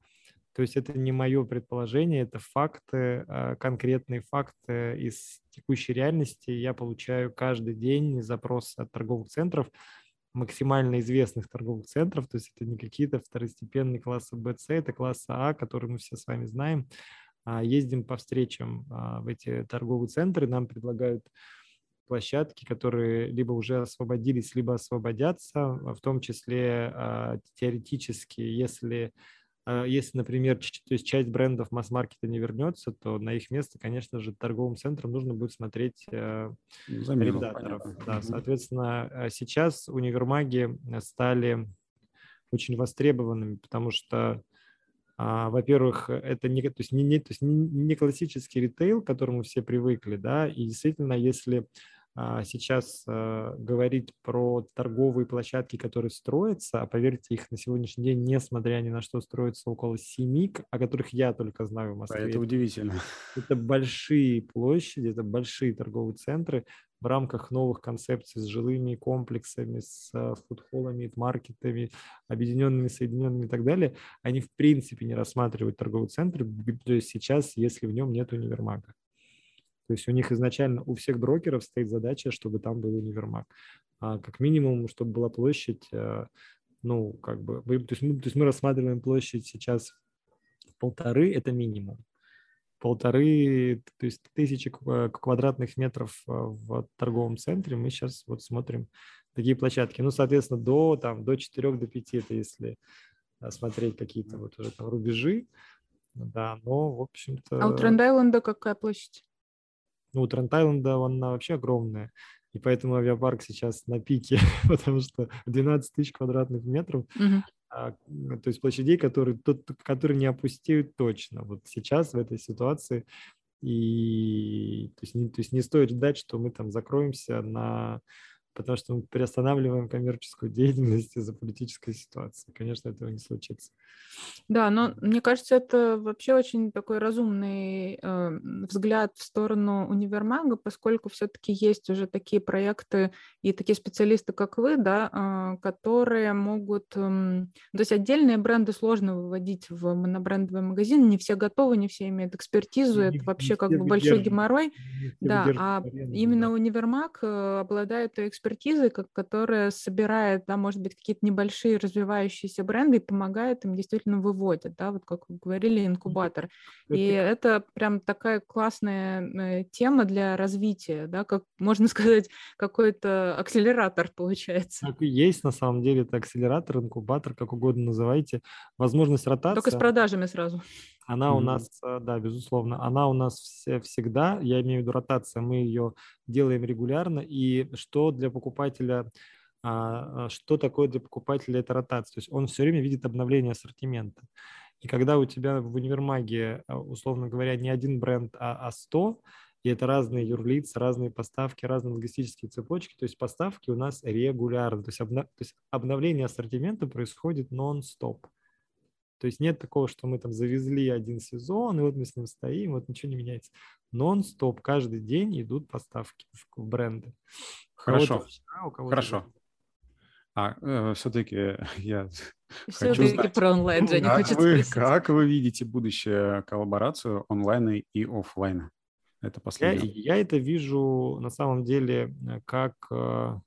то есть это не мое предположение, это факты, а, конкретные факты из текущей реальности. Я получаю каждый день запрос от торговых центров, максимально известных торговых центров, то есть это не какие-то второстепенные классы БЦ, это классы А, которые мы все с вами знаем. А, ездим по встречам а, в эти торговые центры, нам предлагают площадки, которые либо уже освободились, либо освободятся, в том числе теоретически, если если, например, то есть часть брендов масс-маркета не вернется, то на их место, конечно же, торговым центрам нужно будет смотреть э, Замену, арендаторов. Да, соответственно, э, сейчас универмаги стали очень востребованными, потому что а, во-первых, это не, то есть не, не, то есть не, не классический ритейл, к которому все привыкли, да, и действительно, если а, сейчас э, говорить про торговые площадки, которые строятся, а поверьте, их на сегодняшний день, несмотря ни на что, строится около семи, о которых я только знаю в Москве. Это удивительно. Это большие площади, это большие торговые центры в рамках новых концепций с жилыми комплексами, с э, фудхолами, маркетами, объединенными, соединенными и так далее. Они в принципе не рассматривают торговый центр, то есть сейчас, если в нем нет универмага. То есть у них изначально у всех брокеров стоит задача, чтобы там был универмаг. А как минимум, чтобы была площадь, э, ну, как бы, то есть, мы, то есть мы рассматриваем площадь сейчас полторы, это минимум. Полторы, то есть тысячи квадратных метров э, в торговом центре мы сейчас вот смотрим такие площадки. Ну, соответственно, до, там, до 4, до 5, это если э, смотреть какие-то вот уже там рубежи. да, но, в общем-то... А у Тренд-Айленда какая площадь? Ну, у Тренд-Айленда она вообще огромная, и поэтому авиапарк сейчас на пике, потому что 12 тысяч квадратных метров, а, то есть площадей, которые, тот, которые не опустеют точно. Вот сейчас в этой ситуации и то есть, не, то есть не стоит ждать, что мы там закроемся на потому что мы приостанавливаем коммерческую деятельность из-за политической ситуации. Конечно, этого не случится. Да, но мне кажется, это вообще очень такой разумный э, взгляд в сторону универмага, поскольку все-таки есть уже такие проекты и такие специалисты, как вы, да, э, которые могут... Э, то есть отдельные бренды сложно выводить в монобрендовый магазин, не все готовы, не все имеют экспертизу, Не- это вообще как бы большой геморрой. Да, а аренду, именно да. универмаг э, обладает той экспертизой, как- которая собирает, да, может быть, какие-то небольшие развивающиеся бренды и помогает им действительно выводят, да, вот как вы говорили, инкубатор. И Это это прям такая классная э, тема для развития, да, как можно сказать, какой-то акселератор получается. так и есть на самом деле, это акселератор, инкубатор, как угодно называйте. Возможность ротации. Только с продажами сразу. Она у Мгм. нас, э, да, безусловно, она у нас все, всегда, я имею в виду ротация, мы ее делаем регулярно. И что для покупателя, а, что такое для покупателя эта ротация? То есть он все время видит обновление ассортимента. И когда у тебя в универмаге, а, условно говоря, не один бренд, а, а 100, и это разные юрлицы, разные поставки, разные логистические цепочки, то есть поставки у нас регулярно, то есть, обна- то есть обновление ассортимента происходит нон-стоп. То есть нет такого, что мы там завезли один сезон, и вот мы с ним стоим, вот ничего не меняется. Нон-стоп, каждый день идут поставки в, бренды. У Хорошо, вчера, у кого-то хорошо. А все-таки я Все-таки знать, про онлайн, Женя как хочет вы, спросить. как вы видите будущее коллаборацию онлайна и офлайна? Это Я, последнее. я это вижу на самом деле э, как э,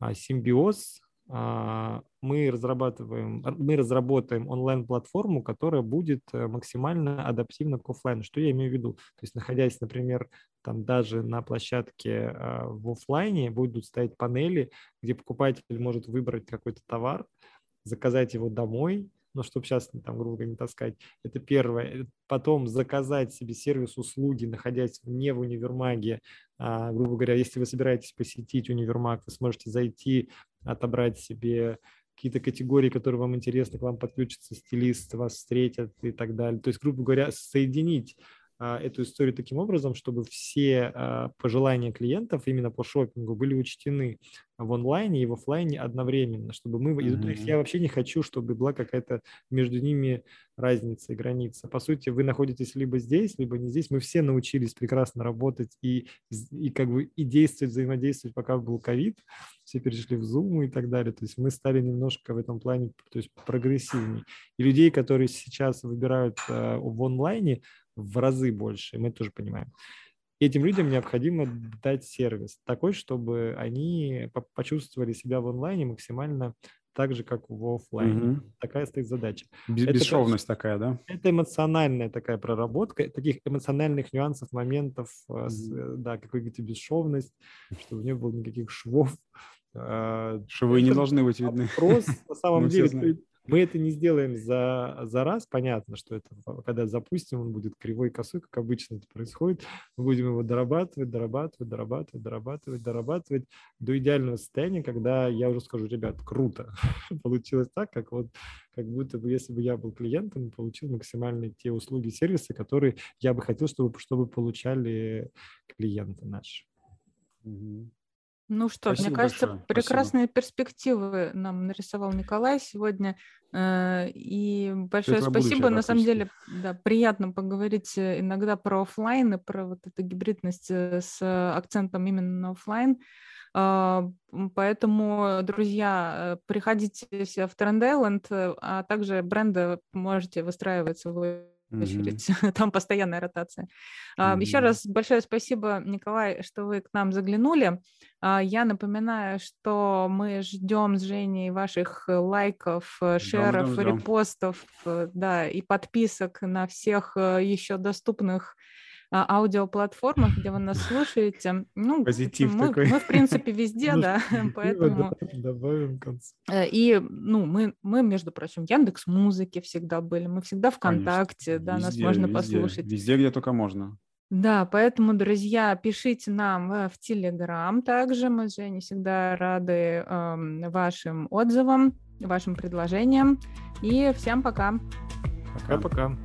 а, симбиоз. А, Мы разрабатываем, р- мы разработаем онлайн-платформу, которая будет э, максимально адаптивна к оффлайну. Что я имею в виду? То есть, находясь, например, там даже на площадке а, в оффлайне будут стоять панели, где покупатель может выбрать какой-то товар, заказать его домой, ну, чтобы сейчас там, грубо не таскать. Это первое. Потом заказать себе сервис услуги, находясь не в универмаге. А, грубо говоря, если вы собираетесь посетить универмаг, вы сможете зайти, отобрать себе какие-то категории, которые вам интересны, к вам подключится стилист, вас встретят и так далее. То есть, грубо говоря, соединить эту историю таким образом, чтобы все а, пожелания клиентов именно по шопингу были учтены в онлайне и в офлайне одновременно, чтобы мы... и, То есть Мгм. я вообще не хочу, чтобы была какая-то между ними разница и граница. По сути, вы находитесь либо здесь, либо не здесь. Мы все научились прекрасно работать и, и как бы и действовать, взаимодействовать, пока был ковид. Все перешли в Zoom и так далее. То есть мы стали немножко в этом плане то есть прогрессивнее. И людей, которые сейчас выбирают э, в онлайне, в разы больше, мы тоже понимаем. Этим людям необходимо дать сервис такой, чтобы они по- почувствовали себя в онлайне максимально так же, как в офлайне. Мгм. Такая стоит задача. Бе- это Бесшовность такая, да? Это эмоциональная такая проработка, таких эмоциональных нюансов, моментов, э, да, какой-то бесшовность, чтобы не было никаких швов. Э, Швы не это должны быть видны. Вопрос на самом деле, мы это не сделаем за, за раз, понятно, что это, когда запустим, он будет кривой косой, как обычно это происходит. Мы будем его дорабатывать, дорабатывать, дорабатывать, дорабатывать, дорабатывать до идеального состояния, когда я уже скажу, ребят, круто, получилось так, как вот как будто бы если бы я был клиентом получил максимальные те услуги, сервисы, которые я бы хотел, чтобы, чтобы получали клиенты наши. Мгм. Ну что, ж, мне Спасибо кажется, большое, спасибо. прекрасные перспективы нам нарисовал Николай сегодня. э, И большое будущее, спасибо. да, На самом деле, да, приятно поговорить э, иногда про оффлайн и про вот эту гибридность э, с акцентом именно на оффлайн. А, Поэтому, друзья, приходите все в э, а также бренды можете выстраивать свой Очередь. Там постоянная ротация. А, Еще раз большое спасибо, Николай, что вы к нам заглянули. А, Я напоминаю, что мы ждем с Женей ваших э, лайков, э, share ов, ждем, ждем. репостов, э, да, и подписок на всех еще доступных аудиоплатформах, где вы нас слушаете. Ну, Позитив мы, такой. мы, в принципе, везде, да, поэтому... Добавим концу. Э, И, ну, мы, мы, между прочим, Яндекс Музыки всегда были, мы всегда ВКонтакте, да, нас можно послушать. Везде, где только можно. Да, поэтому, друзья, пишите нам э, в Телеграм также. Мы с Женей всегда рады эм, вашим отзывам, вашим предложениям. И всем пока. Пока-пока.